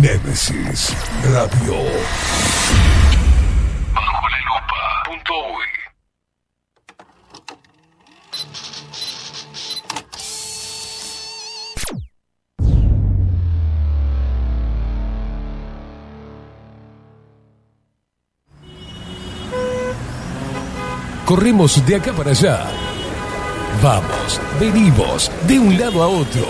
Némesis Radio. Bajo la lupa. Punto uy. Corremos de acá para allá. Vamos, venimos, de un lado a otro.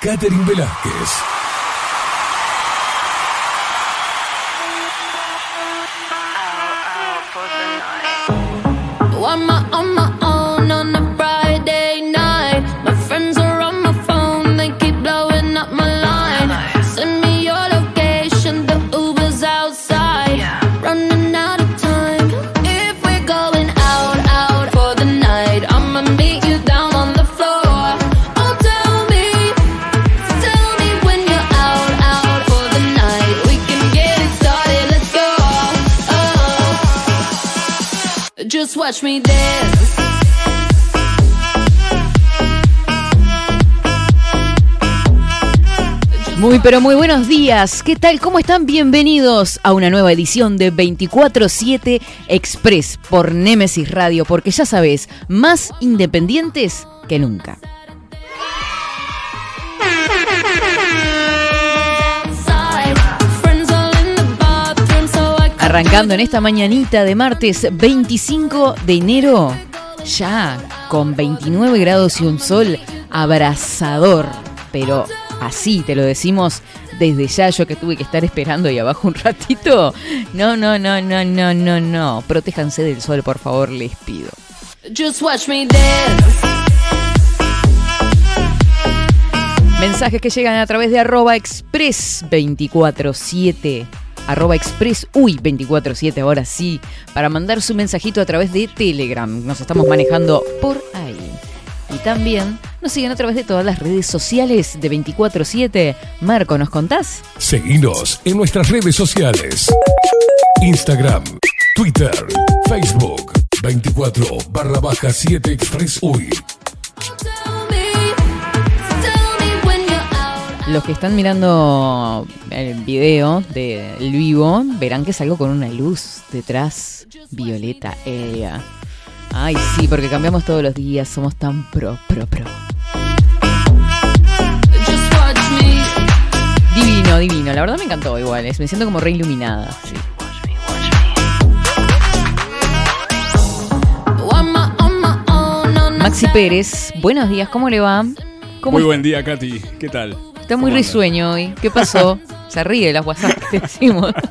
Catherine Velázquez. Muy pero muy buenos días, ¿qué tal? ¿Cómo están? Bienvenidos a una nueva edición de 24-7 Express por Nemesis Radio, porque ya sabes, más independientes que nunca. Arrancando en esta mañanita de martes 25 de enero, ya con 29 grados y un sol abrasador, pero así te lo decimos desde ya, yo que tuve que estar esperando ahí abajo un ratito. No, no, no, no, no, no, no. Protéjanse del sol, por favor, les pido. Just watch me dance. Mensajes que llegan a través de arroba express 247. Arroba express uy 247, ahora sí. Para mandar su mensajito a través de Telegram. Nos estamos manejando por ahí. Y también nos siguen a través de todas las redes sociales de 247. Marco, ¿nos contás? Seguinos en nuestras redes sociales. Instagram, Twitter, Facebook, 24 barra baja 7 Express UI. Los que están mirando el video del vivo verán que salgo con una luz detrás, violeta, ella. Ay, sí, porque cambiamos todos los días, somos tan pro, pro, pro. Divino, divino, la verdad me encantó igual, me siento como re iluminada. Maxi Pérez, buenos días, ¿cómo le va? ¿Cómo Muy buen día, Katy. ¿Qué tal? Está muy risueño hoy, ¿qué pasó? Se ríe de las WhatsApp que decimos.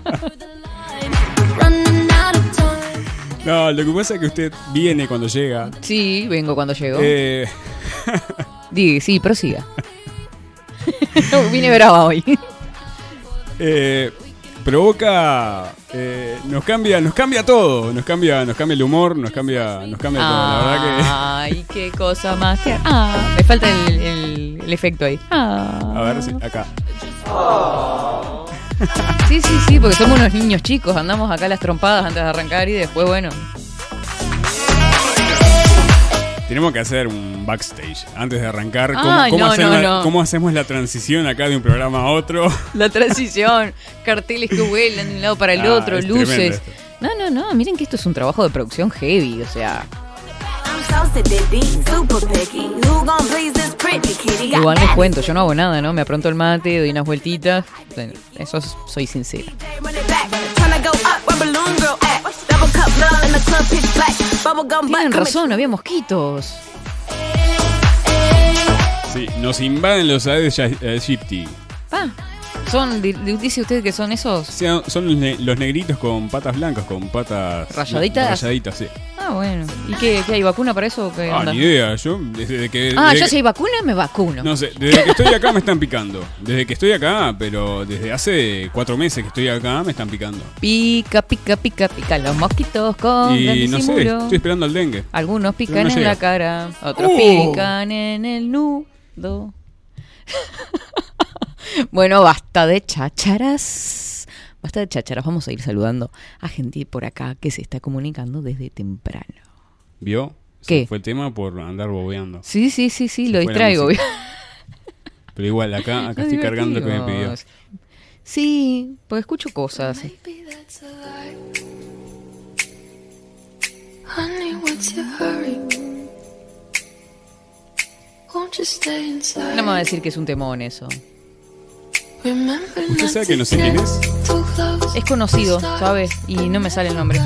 No, lo que pasa es que usted viene cuando llega. Sí, vengo cuando llego. Eh, Diga, sí, prosiga. Vine brava hoy. eh, provoca. eh, nos cambia, nos cambia todo. Nos cambia, nos cambia el humor, nos cambia, nos cambia todo. La verdad Ay, qué cosa más. que- Ah, me falta el, el- el efecto ahí. Ah. A ver si. Acá. Sí, sí, sí, porque somos unos niños chicos. Andamos acá las trompadas antes de arrancar y después, bueno. Tenemos que hacer un backstage antes de arrancar. ¿Cómo, Ay, cómo no, hacemos no, la, no. cómo hacemos la transición acá de un programa a otro? La transición, carteles que vuelan de un lado para el Ah, otro, luces. No, no, no, miren que esto es un trabajo de producción heavy, o sea. Igual les cuento, yo no hago nada, ¿no? Me apronto el mate, doy unas vueltitas. Bueno, Eso es- soy sincera. Tienen razón, había mosquitos. Sí, nos invaden los Aedes aegypti. Ah, son, di- di- dice usted que son esos. Son los, ne- los negritos con patas blancas, con patas ¿Rayaditas? Rayaditas, sí. Ah, bueno. ¿Y qué, qué hay vacuna para eso? qué Ah, onda? ni idea. Yo, desde que. Ah, desde yo que- si hay vacuna, me vacuno. No sé, desde que estoy acá me están picando. Desde que estoy acá, pero desde hace cuatro meses que estoy acá me están picando. Pica, pica, pica, pica los mosquitos con Y no sé, estoy esperando al dengue. Algunos pican no en la cara, otros ¡Oh! pican en el nudo. bueno, basta de chácharas. Basta de chácharas. Vamos a ir saludando a gente por acá que se está comunicando desde temprano. ¿Vio? Se ¿Qué? Fue el tema por andar bobeando. Sí, sí, sí, sí, Se lo distraigo. Pero igual, acá, acá estoy cargando lo que me pidió. Sí, pues escucho cosas. Maybe that's a lie. Honey, what's your hurry? Won't you stay inside? No me va a decir que es un temón eso. Remember ¿Usted not sabe que no sé quién es? Es conocido, ¿sabe? Y no me sale el nombre.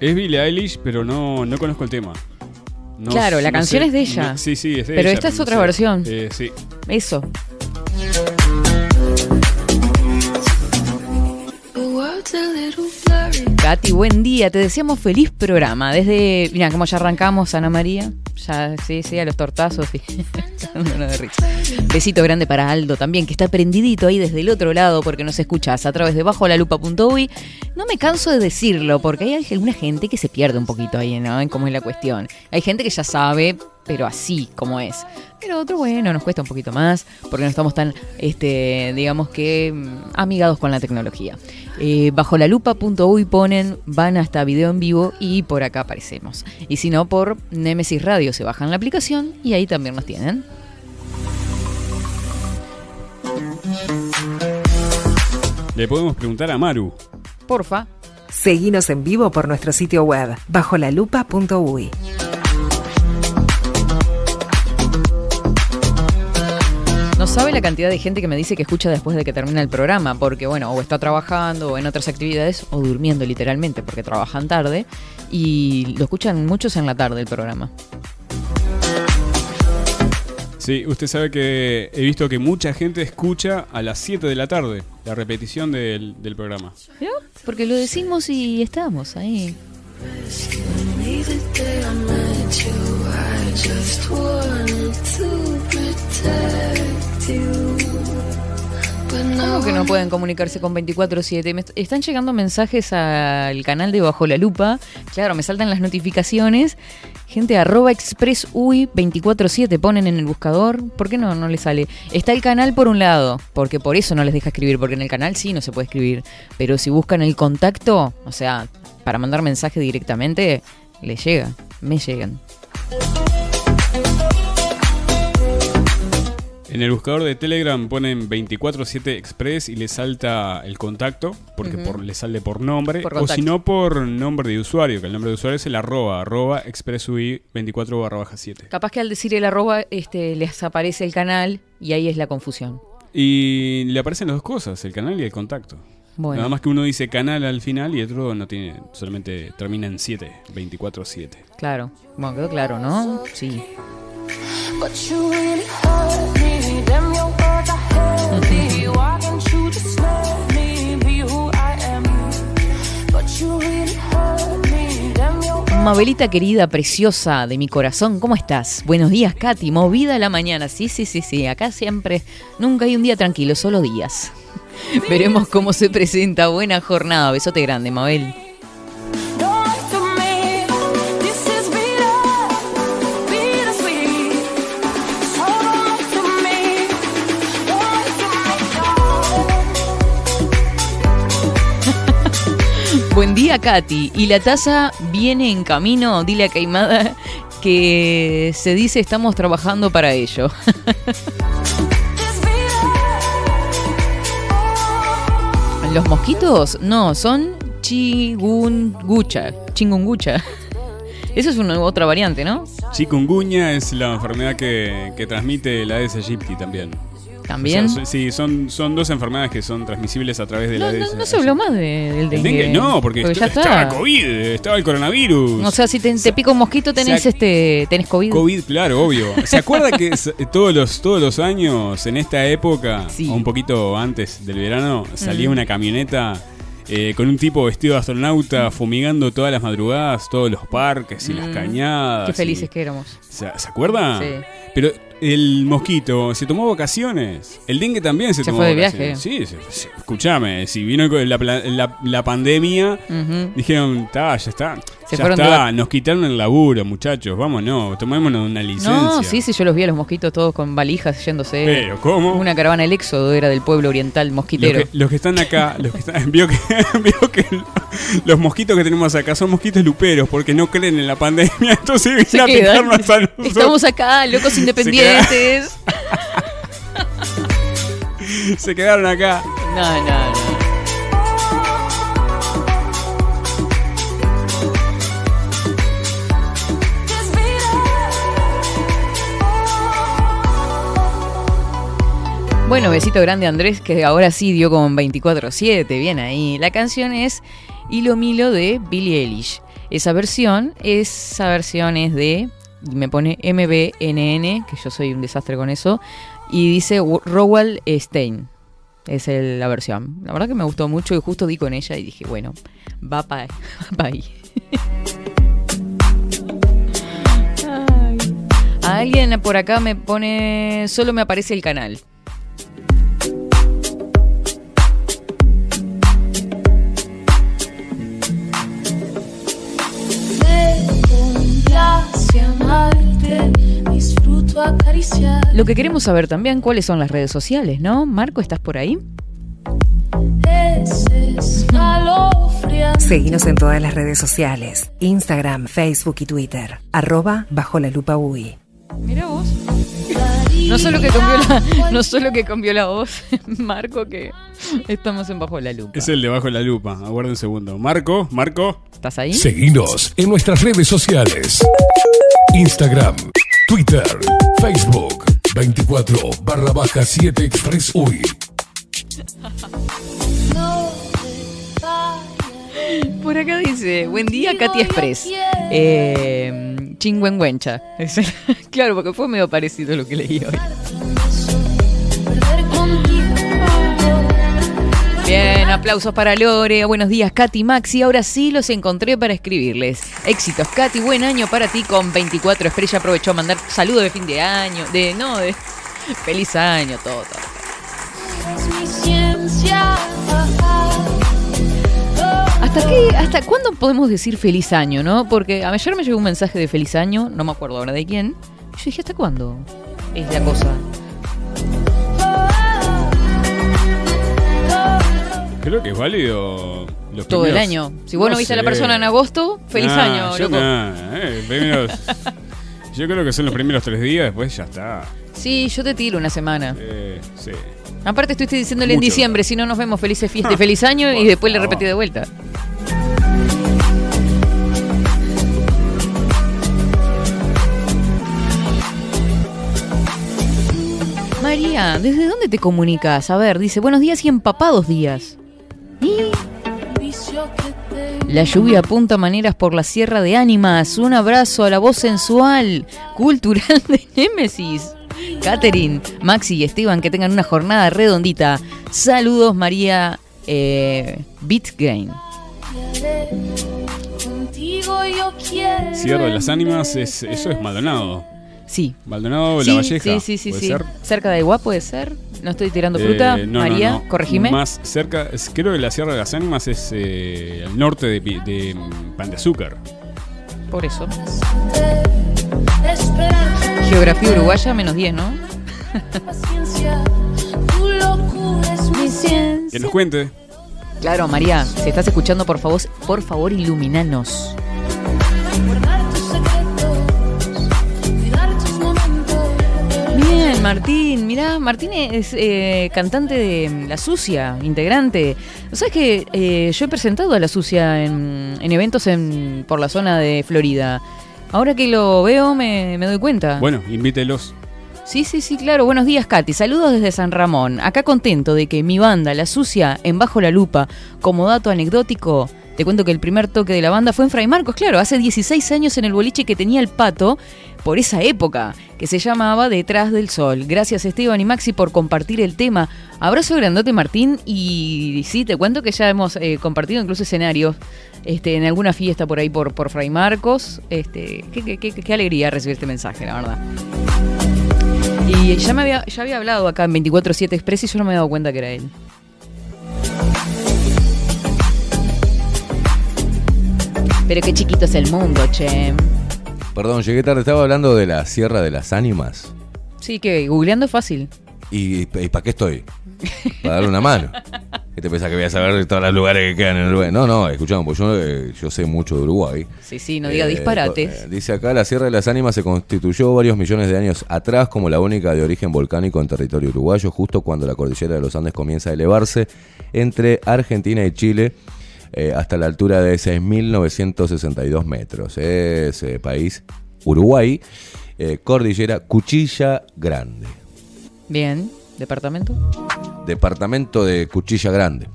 Es Billie Eilish, pero no, no conozco el tema. No- Claro, la no canción sé, es de ella. no- sí, sí, es de Pero ella, esta es otra sé. versión. Eh, sí. Eso. Katy, buen día. Te deseamos feliz programa. Desde, mira, como ya arrancamos, Ana María. Ya, sí, sí, a los tortazos. y-. Besito grande para Aldo también, que está prendidito ahí desde el otro lado porque nos escuchas a través de bajo la lupa.uy. No me canso de decirlo porque hay alguna gente que se pierde un poquito ahí, ¿no? En cómo es la cuestión. Hay gente que ya sabe, pero así como es. Pero otro, bueno, nos cuesta un poquito más porque no estamos tan, este, digamos que, mm, amigados con la tecnología. Eh, bajo la lupa.uy ponen, van hasta video en vivo y por acá aparecemos. Y si no, por Nemesis Radio se bajan la aplicación y ahí también nos tienen. Le podemos preguntar a Maru. Porfa. Seguinos en vivo por nuestro sitio web bajolalupa.uy. sabe la cantidad de gente que me dice que escucha después de que termina el programa, porque bueno, o está trabajando o en otras actividades, o durmiendo literalmente, porque trabajan tarde, y lo escuchan muchos en la tarde el programa. Sí, usted sabe que he visto que mucha gente escucha a las 7 de la tarde la repetición del, del programa. ¿Vio? Porque lo decimos y estamos ahí. You, I just wanted to ¿Cómo que no pueden comunicarse con 24-7? Me est- están llegando mensajes al canal de Bajo la Lupa. Claro, me saltan las notificaciones. Gente, arroba expressui 24-7 ponen en el buscador. ¿Por qué no, no les sale? Está el canal por un lado, porque por eso no les deja escribir, porque en el canal sí no se puede escribir. Pero si buscan el contacto, o sea, para mandar mensaje directamente, les llega, me llegan. En el buscador de Telegram ponen 247 Express y le salta el contacto, porque por, le sale por nombre, Por o si no por nombre de usuario, que el nombre de usuario es el arroba, arroba expressui 24 barra baja 7. Capaz que al decir el arroba este, les aparece el canal y ahí es la confusión. Y le aparecen las dos cosas, el canal y el contacto. Bueno. Nada más que uno dice canal al final y otro no tiene, solamente termina en 7, 24-7. Claro. Bueno, quedó claro, ¿no? Sí. Mabelita querida, preciosa de mi corazón, ¿cómo estás? Buenos días, Katy. Movida la mañana. Sí, sí, sí, sí. Acá siempre, nunca hay un día tranquilo, solo días. Veremos cómo se presenta. Buena jornada. Besote grande, Mabel. Buen día, Katy. Y la taza viene en camino. Dile a Caimada que se dice estamos trabajando para ello. Los mosquitos no, son chigungucha. Chingungucha. Eso es una otra variante, ¿no? Chikungunya es la enfermedad que, que transmite la Aedes aegypti también. ¿También? O sea, son- sí, son, son dos enfermedades que son transmisibles a través de No, la no, no se habló más de- del ¿El dengue. dengue? No, porque, ya está- está. estaba COVID, estaba el coronavirus. O sea, si te, te pica un mosquito tenés este tenés COVID. COVID, claro, obvio. ¿Se acuerda que s- todos los, todos los años, en esta época, Sí. o un poquito antes del verano, salía Ujú. una camioneta eh, con un tipo vestido de astronauta fumigando todas las madrugadas, todos los parques y las Mm. cañadas? Qué y- felices que éramos. ¿Se, se acuerda? Sí. Pero el mosquito se tomó vacaciones. El dengue también se, Se tomó fue de vacaciones. Sí, se- escúchame, si vino con la, la- la pandemia, dijeron, está, ya está. Se ya está, nos quitaron el laburo, muchachos, vámonos, tomémonos una licencia. No, sí, sí, yo los vi a los mosquitos todos con valijas yéndose. Pero, ¿cómo? Una caravana del éxodo era del pueblo oriental Los mosquitero. que, los que están acá, los que están, vio que, vio que los mosquitos que tenemos acá son mosquitos luperos porque no creen en la pandemia, entonces vienen a picarnos a. Estamos acá, locos independientes. Se quedaron acá. No, no, no. Bueno, besito grande Andrés, que ahora sí dio con 24-7, bien ahí. La canción es Hilo Milo de Billie Eilish. Esa versión, esa versión es de, me pone MBNN, que yo soy un desastre con eso, y dice Rowell Stein. Es el- la versión. La verdad que me gustó mucho y justo di con ella y dije, bueno, va para ahí. Ay. A alguien por acá me pone, solo me aparece el canal. Lo que queremos saber también, ¿cuáles son las redes sociales, no? Marco, ¿estás por ahí? Seguinos en todas las redes sociales, Instagram, Facebook y Twitter, arroba bajo la lupa UI. Mira vos. No solo que cambió la, no solo que cambió la voz, Marco, que estamos en bajo la lupa. Es el de bajo la lupa. Aguarda un segundo. Marco, Marco. ¿Estás ahí? Seguinos en nuestras redes sociales. Instagram, Twitter, Facebook, 24 barra baja 7 Express UI. No te vayas. Por acá dice, buen día Katy Express. Eh, Chingüengüencha. Claro, porque fue medio parecido lo que leí hoy. Bien, aplausos para Lore. Buenos días, Katy Maxi. Ahora sí los encontré para escribirles. Éxitos, Katy. Buen año para ti con 24 estrellas. Aprovechó a mandar saludos de fin de año. De, no, de feliz año, todo, todo. ¿Hasta qué, hasta cuándo podemos decir feliz año, no? Porque ayer me llegó un mensaje de feliz año, no me acuerdo ahora de quién. Y yo dije, ¿hasta cuándo? Es la cosa. Creo que es válido los Todo el año. Si vos no, viste a la persona en agosto, feliz Ah, año, yo loco. eh, primeros- yo creo que son los primeros tres días, después ya está. Sí, yo te tiro una semana. Eh, sí. Aparte estuviste diciéndole en Mucho. diciembre, si no nos vemos felices fiesta y feliz año, y después le repetí de vuelta. María, ¿desde dónde te comunicas? A ver, dice, buenos días y empapados días. La lluvia apunta maneras por la Sierra de Ánimas. Un abrazo a la voz sensual, cultural de Némesis. Catherine, Maxi y Esteban, que tengan una jornada redondita. Saludos, María eh, Bitgain. Sierra de las Ánimas, es, eso es Maldonado. Sí. Maldonado, Sí, La Valleja. sí, sí, sí, ¿puede sí. ser? Cerca de Iguá puede ser. No estoy tirando fruta. Eh, no, no, María, no. corregime. Más cerca, es- creo que la Sierra de las Ánimas es eh, al norte de, de, Pan de Azúcar. Por eso. Geografía uruguaya, menos 10, ¿no? Que nos cuente. Claro, María, si estás escuchando, por favor, por favor, iluminanos. Martín, mirá, Martín es eh, cantante de La Sucia, integrante. ¿Sabes que eh, yo he presentado a La Sucia en, en eventos en, por la zona de Florida? Ahora que lo veo me, me doy cuenta. Bueno, invítelos. Sí, sí, sí, claro. Buenos días, Katy. Saludos desde San Ramón. Acá contento de que mi banda, La Sucia, en Bajo la Lupa, como dato anecdótico, te cuento que el primer toque de la banda fue en Fray Marcos, claro, hace 16 años en el boliche que tenía el pato por esa época, que se llamaba Detrás del Sol. Gracias Esteban y Maxi por compartir el tema. Abrazo grandote Martín y sí, te cuento que ya hemos eh, compartido incluso escenarios este, en alguna fiesta por ahí por, Fray Marcos. Este, qué, qué- alegría recibir este mensaje, la verdad. Y ya, me había, ya había hablado acá en 24-7 Express y yo no me he dado cuenta que era él. Pero qué chiquito es el mundo, che. Perdón, llegué tarde, estaba hablando de la Sierra de las Ánimas. Sí, que googleando es fácil. ¿Y, y para qué estoy? Para darle una mano. ¿Qué te pensás que voy a saber de todos los lugares que quedan en Uruguay? No, no, escuchamos, pues yo, eh, yo sé mucho de Uruguay. Sí, sí, no diga Eh, disparates. eh, dice acá, la Sierra de las Ánimas se constituyó varios millones de años atrás como la única de origen volcánico en territorio uruguayo, justo cuando la cordillera de los Andes comienza a elevarse entre Argentina y Chile eh, hasta la altura de 6.962 metros. Ese país, Uruguay, eh, cordillera Cuchilla Grande. Bien, departamento. Departamento de Cuchilla Grande.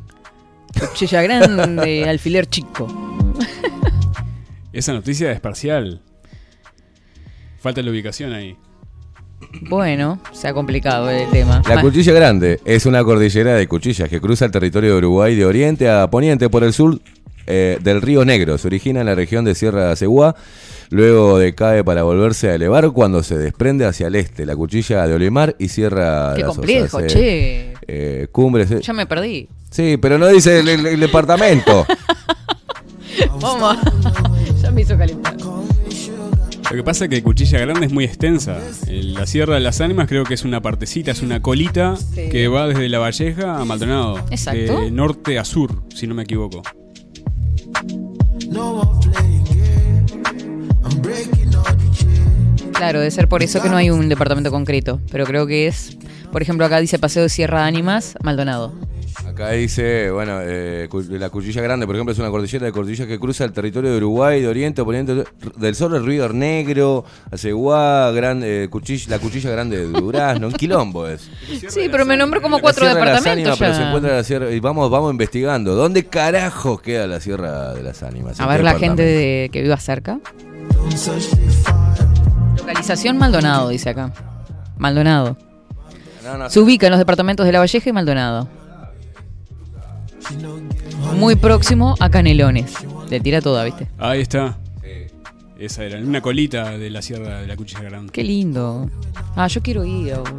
Cuchilla grande, alfiler chico. Esa noticia es parcial. Falta la ubicación ahí. Bueno, se ha complicado el tema. La Cuchilla Grande es una cordillera de cuchillas que cruza el territorio de Uruguay de oriente a poniente por el sur eh, del río Negro. Se origina en la región de Sierra de Aceguá, luego decae para volverse a elevar cuando se desprende hacia el este. La Cuchilla de Olimar y Sierra Qué de las complejo, Osas, eh, che. eh, cumbres. eh. Ya me perdí. Sí, pero no dice el, el- el departamento. Vamos. ya me hizo calentar. Lo que pasa es que Cuchilla Grande es muy extensa. La Sierra de las Ánimas creo que es una partecita, es una colita Sí. que va desde La Valleja a Maldonado. Exacto. De norte a sur, si no me equivoco. Claro, debe ser por eso que no hay un departamento concreto. Pero creo que es, por ejemplo, acá dice Paseo de Sierra de Ánimas, Maldonado. Acá dice, bueno, eh, la Cuchilla Grande, por ejemplo, es una cordillera de cordillas que cruza el territorio de Uruguay, de oriente poniente del sur, el río Negro, Aceguá, gran, eh, Cuchilla- la Cuchilla Grande de Durazno, un quilombo es. Sí, pero me nombró como La cuatro de las departamentos Ánimas, pero se encuentra la sierra, y vamos, vamos investigando. ¿Dónde carajos queda la Sierra de las Ánimas? A ¿En ver la gente de, que viva cerca. Localización Maldonado, dice acá. Maldonado. No, no, Se ubica en los departamentos de La Valleja y Maldonado. Muy próximo a Canelones. Le tira toda, ¿viste? Ahí está. Esa era, una colita de la Sierra de la Cuchilla Grande. Qué lindo. Ah, yo quiero ir ahora.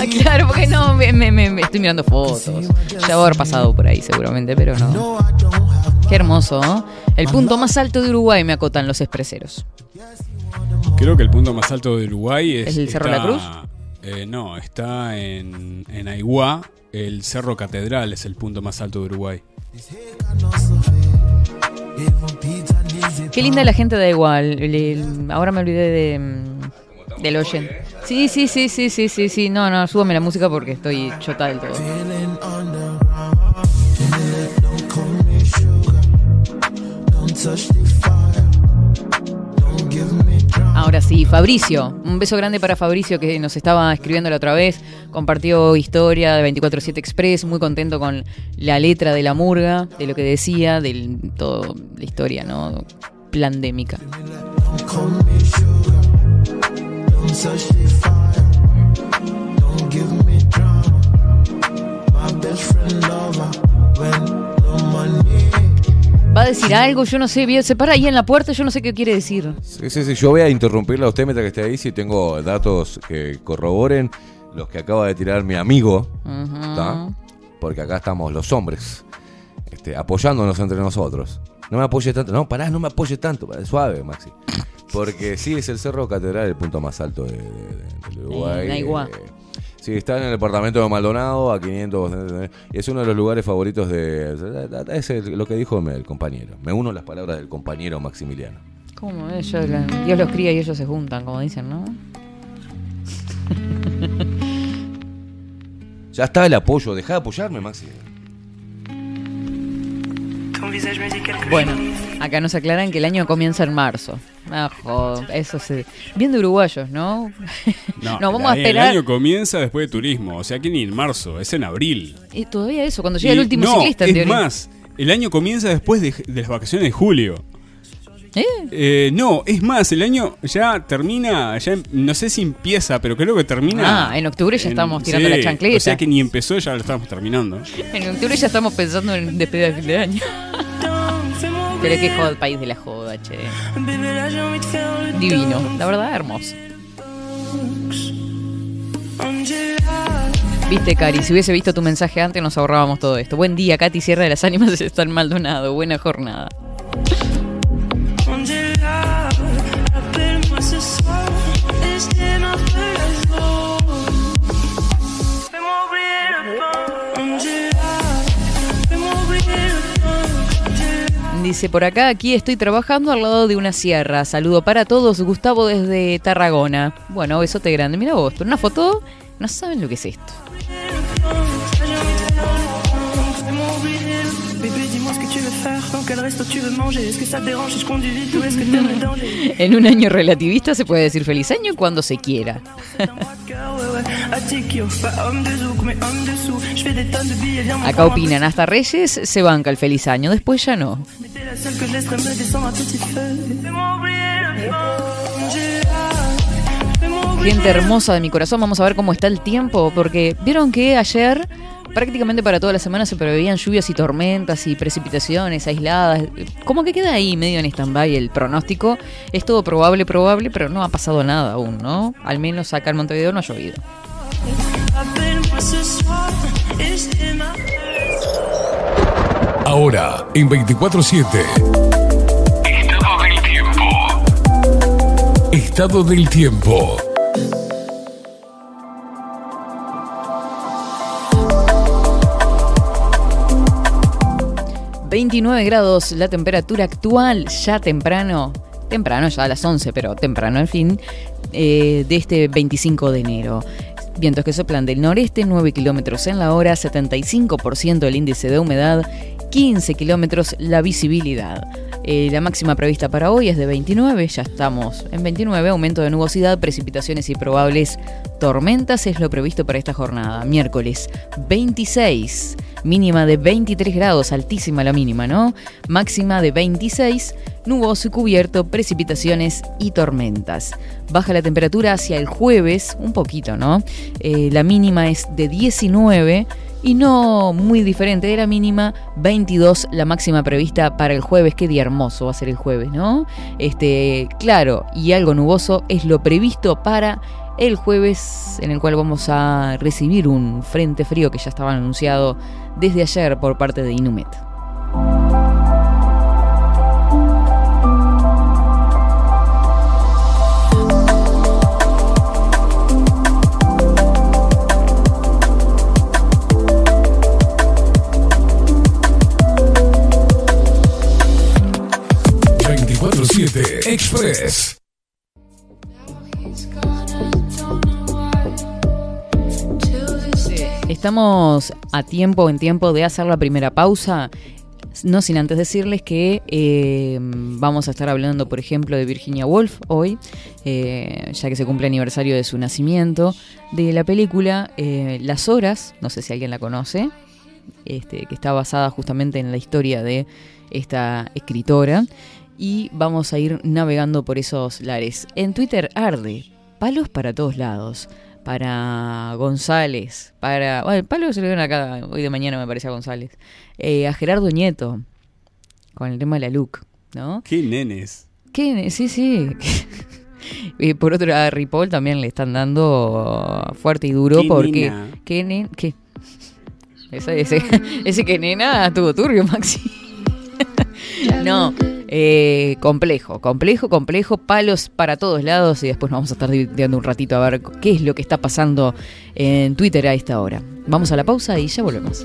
Ah, claro, porque no, me, me- me- me estoy mirando fotos. Ya voy a haber pasado por ahí seguramente, pero no. Qué hermoso, ¿no? El punto más alto de Uruguay me acotan los expreseros. Creo que el punto más alto de Uruguay es. ¿Es el Cerro La Cruz? Eh, no, está en, en Aiguá. El Cerro Catedral es el punto más alto de Uruguay. Qué linda la gente. Le- el- ahora me olvidé de mm, del oyen. Sí, sí, sí, sí, sí, sí, sí. No, no, súbame la música porque estoy chota del todo. Ahora sí, Fabricio. Un beso grande para Fabricio que nos estaba escribiendo la otra vez. Compartió historia de 24-7 Express. Muy contento con la letra de la murga, de lo que decía, de toda la historia, ¿no? Plandémica. Va a decir algo, yo no sé, se para ahí en la puerta, yo no sé qué quiere decir. Sí, sí, sí, yo voy a interrumpirla a usted mientras que esté ahí si tengo datos que corroboren los que acaba de tirar mi amigo. ¿tá? porque acá estamos los hombres este, apoyándonos entre nosotros. No me apoyes tanto, no, pará, no me apoyes tanto, pará, suave, Maxi. Porque sí, es el Cerro Catedral el punto más alto de, de- de- del Uruguay. Eh, sí, está en el departamento de Maldonado, a 500. eh, Y es uno de los lugares favoritos de. Es el- lo que dijo el compañero. Me uno las palabras del compañero Maximiliano. ¿Cómo? Ellos, Dios los cría y ellos se juntan, como dicen, ¿no? Ya está el apoyo, deja de apoyarme, Maxi. Bueno, acá nos aclaran que el año comienza en marzo. Ah, joder, eso se... Bien de uruguayos, ¿no? No, No, vamos a el- esperar. El año comienza después de turismo, o sea que ni en marzo, es en abril. Y todavía eso, cuando llega el Y último no, ciclista, en es teoría. más, el año comienza después de, de las vacaciones de julio. ¿Eh? Eh, no, es más, el año ya termina, ya em- no sé si empieza, pero creo que termina. Ah, en octubre ya estamos tirando la chancleta. O sea que ni empezó, ya lo estamos terminando. En octubre ya estamos pensando en despedida de fin de año. Pero qué joda el país de la joda, che. Divino, la verdad, hermoso. Viste, Cari, si hubiese visto tu mensaje antes nos ahorrábamos todo esto. Buen día, Katy Sierra de las Ánimas está en Maldonado. Buena jornada. Dice por acá, aquí estoy trabajando al lado de una sierra. Saludo para todos, Gustavo desde Tarragona. Bueno, besote grande. Mira vos, una foto, no saben lo que es esto. En un año relativista se puede decir feliz año cuando se quiera. Acá opinan, hasta Reyes se banca el feliz año, después ya no. T'es la seule que je laisserai me descendre un petit feu. Fais-moi oublier le pain. Angela, fais-moi oublier Gente hermosa de mi corazón, vamos a ver cómo está el tiempo, porque vieron que ayer prácticamente para toda la semana se preveían lluvias y tormentas y precipitaciones aisladas. Como que queda ahí medio en stand-by el pronóstico. Es todo probable, probable, pero no ha pasado nada aún, ¿no? Al menos acá en Montevideo no ha llovido. Ahora, en 24-7. Estado del tiempo. Estado del tiempo. Ve 29 grados la temperatura actual, ya temprano, temprano ya a las 11, pero temprano al fin, eh, de este 25 de enero. Vientos que soplan del noreste, 9 kilómetros en la hora, 75% el índice de humedad, 15 kilómetros la visibilidad. Eh, la máxima prevista para hoy es de 29, ya estamos en 29, aumento de nubosidad, precipitaciones y probables tormentas es lo previsto para esta jornada. Miércoles 26, mínima de 23 grados, altísima la mínima, ¿no? Máxima de 26, nuboso y cubierto, precipitaciones y tormentas. Baja la temperatura hacia el jueves, un poquito, ¿no? Eh, la mínima es de 19 y no muy diferente de la mínima, 22 la máxima prevista para el jueves. Qué día hermoso va a ser el jueves, ¿no? Este, claro, y algo nuboso es lo previsto para el jueves en el cual vamos a recibir un frente frío que ya estaba anunciado desde ayer por parte de Inumet. Estamos a tiempo, en tiempo de hacer la primera pausa. No sin antes decirles que eh, vamos a estar hablando, por ejemplo, de Virginia Woolf hoy, eh, ya que se cumple aniversario de su nacimiento, de la película eh, Las Horas, no sé si alguien la conoce, este, que está basada justamente en la historia de esta escritora, y vamos a ir navegando por esos lares. En Twitter arde, palos para todos lados para González, para... Bueno, el palo se lo dieron acá hoy de mañana, me parece a González. Eh, a Gerardo Nieto, con el tema de la look, ¿no? Qué nenes. ¿Qué? Sí, sí. y por otro lado, a Ripoll también le están dando fuerte y duro Qué porque... nena. ¿Qué? ¿Qué? Ese, ese, ese que nena tuvo turbio, Maxi. no, eh, complejo, complejo, complejo, palos para todos lados y después nos vamos a estar divirtiendo un ratito a ver qué es lo que está pasando en Twitter a esta hora. Vamos a la pausa y ya volvemos.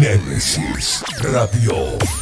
Nemesis Radio.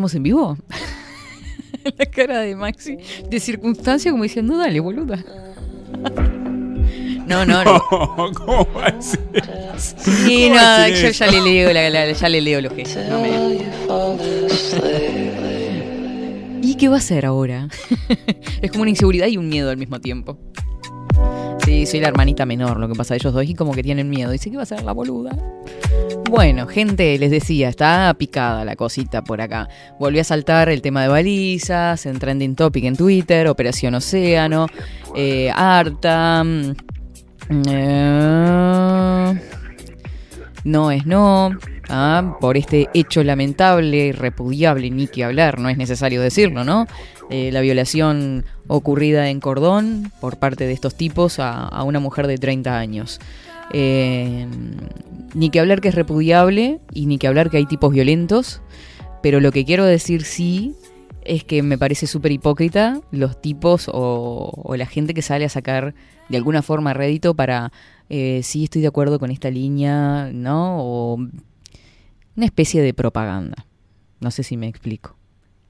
¿Estamos en vivo? La cara de Maxi de circunstancia como diciendo, dale, boluda. No, no, no. ¿Cómo va a ser? Sí, ¿Cómo no, va a decir yo eso? ya le leo, la- la- ya le leo los gestos. no me- ¿Y qué va a hacer ahora? es como una inseguridad y un miedo al mismo tiempo. Sí, soy la hermanita menor, lo que pasa ellos dos y como que tienen miedo. Dice, ¿qué va a hacer la boluda? Bueno, gente, les decía, está picada la cosita por acá. Volvió a saltar el tema de balizas, en Trending Topic en Twitter, Operación Océano, eh, Arta. mm, eh, no es no. ah, por este hecho lamentable y repudiable, ni que hablar, no es necesario decirlo, ¿no? Eh, la violación ocurrida en Cordón por parte de estos tipos a, a una mujer de 30 años. Eh, ni que hablar que es repudiable y ni que hablar que hay tipos violentos, pero lo que quiero decir sí es que me parece súper hipócrita los tipos o, la gente que sale a sacar de alguna forma rédito para eh, sí estoy de acuerdo con esta línea, ¿no? O una especie de propaganda. No sé si me explico.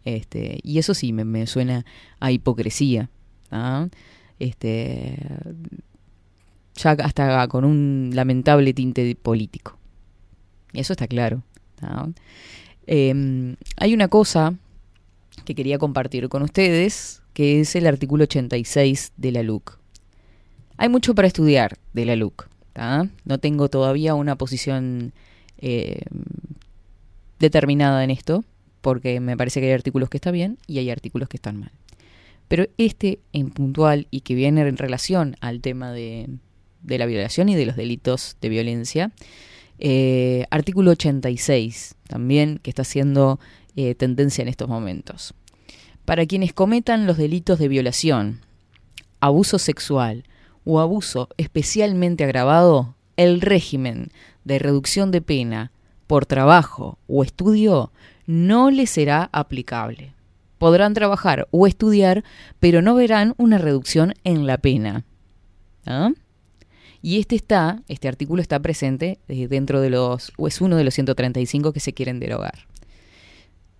Este, y eso sí me, me suena a hipocresía. ¿ah? Este, ya hasta con un lamentable tinte político. Eso está claro. Eh, hay una cosa que quería compartir con ustedes, que es el artículo 86 de la LUC. Hay mucho para estudiar de la LUC. No tengo todavía una posición eh, determinada en esto, porque me parece que hay artículos que están bien y hay artículos que están mal. Pero este en puntual y que viene en relación al tema de, de la violación y de los delitos de violencia, eh, artículo 86 también que está haciendo eh, tendencia en estos momentos. Para quienes cometan los delitos de violación, abuso sexual o abuso especialmente agravado, el régimen de reducción de pena por trabajo o estudio no les será aplicable. Podrán trabajar o estudiar, pero no verán una reducción en la pena. ¿Ah? Y este está, este artículo está presente eh, dentro de los, o es uno de los 135 que se quieren derogar.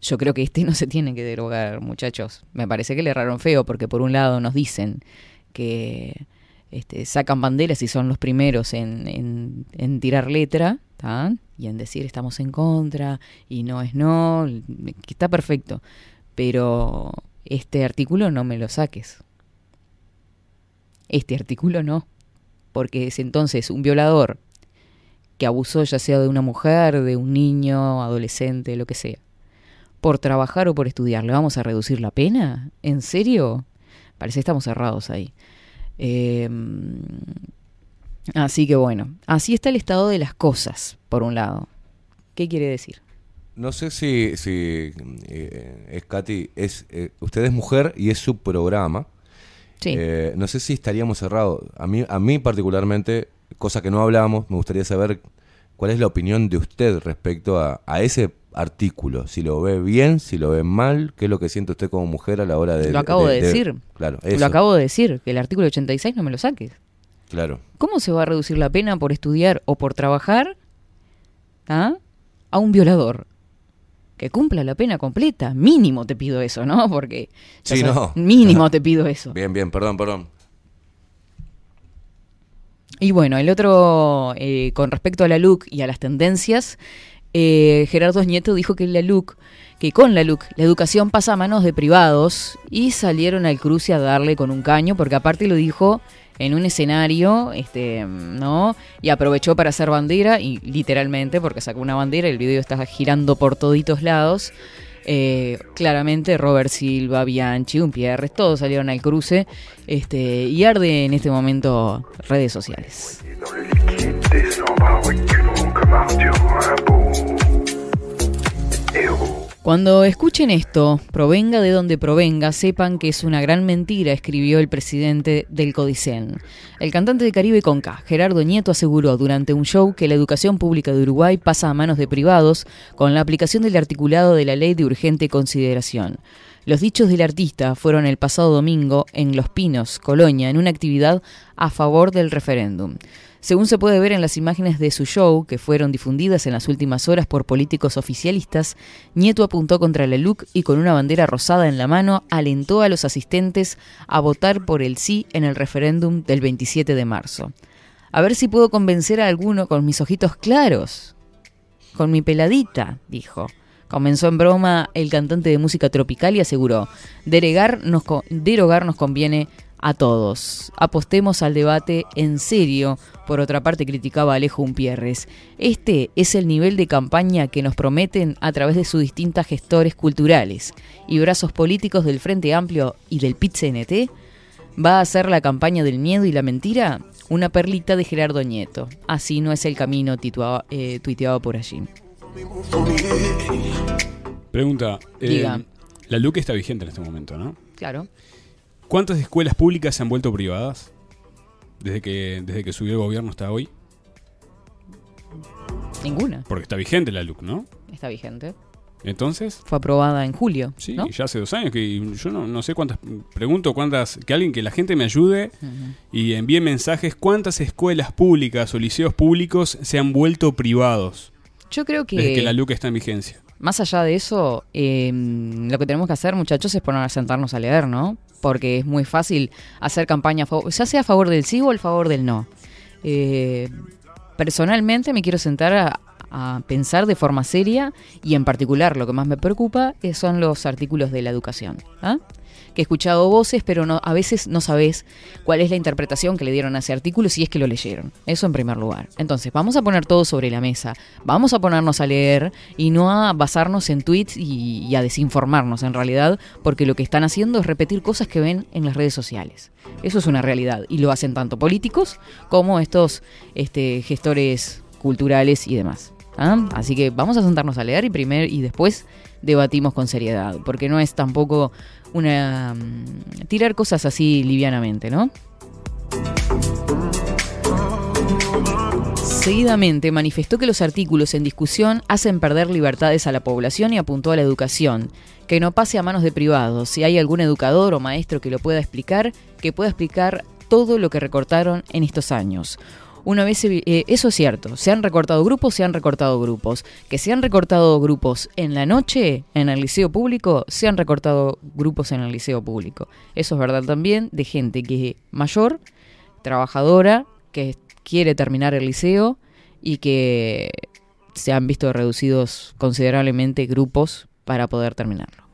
Yo creo que este no se tiene que derogar, muchachos. Me parece que le erraron feo, porque por un lado nos dicen que este, sacan banderas y son los primeros en, en- tirar letra, ¿tá? y en decir estamos en contra, y no es no, que está perfecto. Pero este artículo no me lo saques. Este artículo no. Porque es entonces un violador que abusó ya sea de una mujer, de un niño, adolescente, lo que sea, por trabajar o por estudiar, ¿le vamos a reducir la pena? ¿En serio? Parece que estamos cerrados ahí. Eh, así que bueno, así está el estado de las cosas, por un lado. ¿Qué quiere decir? No sé si, si eh, es Katy, es, eh, usted es mujer y es su programa. Sí. Eh, no sé si estaríamos cerrados. A mí, a mí particularmente, cosa que no hablamos, me gustaría saber cuál es la opinión de usted respecto a, a ese artículo. Si lo ve bien, si lo ve mal, qué es lo que siente usted como mujer a la hora de... Lo acabo de, decir. Claro, eso, Lo acabo de decir, que el artículo 86 no me lo saques. claro. ¿Cómo se va a reducir la pena por estudiar o por trabajar ¿ah? a un violador? Que cumpla la pena completa. Mínimo te pido eso, ¿no? Porque. Sí, sabes, no. Mínimo te pido eso. Bien, bien, perdón, perdón. Y bueno, el otro, eh, con respecto a la LUC y a las tendencias, eh, Gerardo Nieto dijo que la LUC, que con la LUC, la educación pasa a manos de privados y salieron al cruce a darle con un caño, porque aparte lo dijo en un escenario, este, ¿no? Y aprovechó para hacer bandera, y literalmente, porque sacó una bandera, el video está girando por toditos lados. Eh, claramente Robert Silva, Bianchi, Umpierres, todos salieron al cruce este, y arde en este momento redes sociales. Cuando escuchen esto, provenga de donde provenga, sepan que es una gran mentira, escribió el presidente del Codicen. El cantante de Caribe Conca, Gerardo Nieto, aseguró durante un show que la educación pública de Uruguay pasa a manos de privados con la aplicación del articulado de la ley de urgente consideración. Los dichos del artista fueron el pasado domingo en Los Pinos, Colonia, en una actividad a favor del referéndum. Según se puede ver en las imágenes de su show, que fueron difundidas en las últimas horas por políticos oficialistas, Nieto apuntó contra la LUC y con una bandera rosada en la mano alentó a los asistentes a votar por el sí en el referéndum del 27 de marzo. A ver si puedo convencer a alguno con mis ojitos claros. Con mi peladita, dijo. Comenzó en broma el cantante de música tropical y aseguró, nos, derogar nos conviene a todos. Apostemos al debate en serio. Por otra parte, criticaba a Alejo Umpierres. Este es el nivel de campaña que nos prometen a través de sus distintas gestores culturales y brazos políticos del Frente Amplio y del PIT-CNT. ¿Va a ser la campaña del miedo y la mentira? Una perlita de Gerardo Nieto. Así no es el camino titua- eh, tuiteado por allí. Pregunta. eh, Diga. la LUC está vigente en este momento, ¿no? Claro. ¿Cuántas escuelas públicas se han vuelto privadas desde que, desde que subió el gobierno hasta hoy? Ninguna. Porque está vigente la LUC, ¿no? Está vigente. Entonces, Fue aprobada en julio. sí, ¿no? ya hace dos años que yo no, no sé cuántas. Pregunto cuántas. Que alguien, que la gente me ayude y envíe mensajes. ¿Cuántas escuelas públicas o liceos públicos se han vuelto privados Yo creo que, desde que la LUC está en vigencia? más allá de eso, eh, lo que tenemos que hacer, muchachos, es poner a sentarnos a leer, ¿no? Porque es muy fácil hacer campaña, ya sea a favor del sí o a favor del no. Eh, personalmente me quiero sentar a, pensar de forma seria y en particular lo que más me preocupa eh, son los artículos de la educación. ¿ah? He escuchado voces, pero no, a veces no sabes cuál es la interpretación que le dieron a ese artículo si es que lo leyeron. Eso en primer lugar. Entonces, vamos a poner todo sobre la mesa. Vamos a ponernos a leer y no a basarnos en tweets y, a desinformarnos en realidad, porque lo que están haciendo es repetir cosas que ven en las redes sociales. Eso es una realidad. Y lo hacen tanto políticos como estos este, gestores culturales y demás. ¿ah? Así que vamos a sentarnos a leer y primero y después debatimos con seriedad, porque no es tampoco una mm, tirar cosas así livianamente, ¿no? Seguidamente manifestó que los artículos en discusión hacen perder libertades a la población y apuntó a la educación, que no pase a manos de privados. Si hay algún educador o maestro que lo pueda explicar, que pueda explicar todo lo que recortaron en estos años. Una vez, se vi- eh, eso es cierto, se han recortado grupos, se han recortado grupos. Que se han recortado grupos en la noche en el liceo público, se han recortado grupos en el liceo público. Eso es verdad también de gente que mayor, trabajadora, que quiere terminar el liceo y que se han visto reducidos considerablemente grupos para poder terminarlo.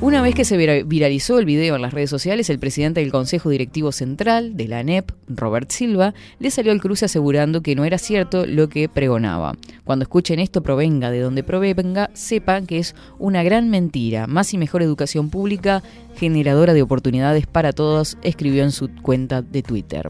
Una vez que se vira- viralizó el video en las redes sociales, el presidente del Consejo Directivo Central de la ANEP, Robert Silva, le salió al cruce asegurando que no era cierto lo que pregonaba. Cuando escuchen esto, provenga de donde provenga, sepan que es una gran mentira. Más y mejor educación pública, generadora de oportunidades para todos, escribió en su cuenta de Twitter.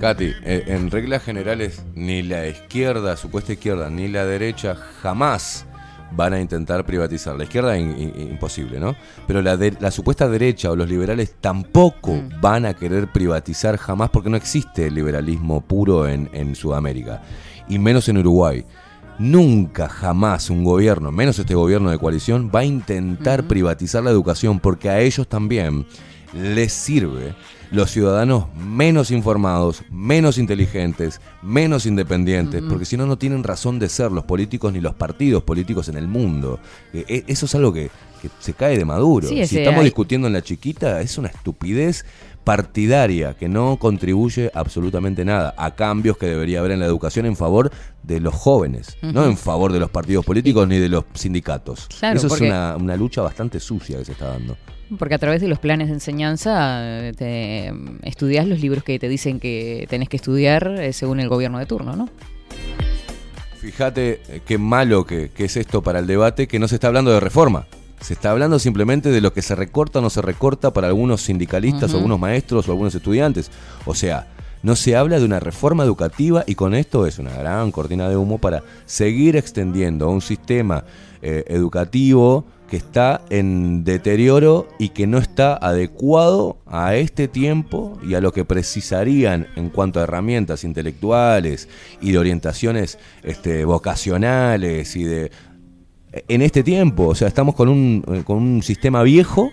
Katy, eh, en reglas generales, ni la izquierda, supuesta izquierda, ni la derecha jamás van a intentar privatizar. La izquierda, in- imposible, ¿no? Pero la, de- la supuesta derecha o los liberales tampoco van a querer privatizar jamás porque no existe el liberalismo puro en, en Sudamérica, y menos en Uruguay. Nunca, jamás un gobierno, menos este gobierno de coalición, va a intentar privatizar la educación porque a ellos también les sirve los ciudadanos menos informados, menos inteligentes, menos independientes, porque si no, no tienen razón de ser los políticos ni los partidos políticos en el mundo. Eh, eh, Eso es algo que, que se cae de maduro. Sí, si estamos hay- discutiendo en la chiquita, es una estupidez partidaria que no contribuye absolutamente nada a cambios que debería haber en la educación en favor de los jóvenes, no en favor de los partidos políticos ni de los sindicatos. Claro, Eso porque- es una, una lucha bastante sucia que se está dando. Porque a través de los planes de enseñanza eh, te, estudias los libros que te dicen que tenés que estudiar eh, según el gobierno de turno, ¿no? Fíjate eh, qué malo que, que es esto para el debate, que no se está hablando de reforma. Se está hablando simplemente de lo que se recorta o no se recorta para algunos sindicalistas o algunos maestros o algunos estudiantes. O sea, no se habla de una reforma educativa y con esto es una gran cortina de humo para seguir extendiendo un sistema eh, educativo que está en deterioro y que no está adecuado a este tiempo y a lo que precisarían en cuanto a herramientas intelectuales y de orientaciones este, vocacionales y de en este tiempo, o sea, estamos con un, con un sistema viejo,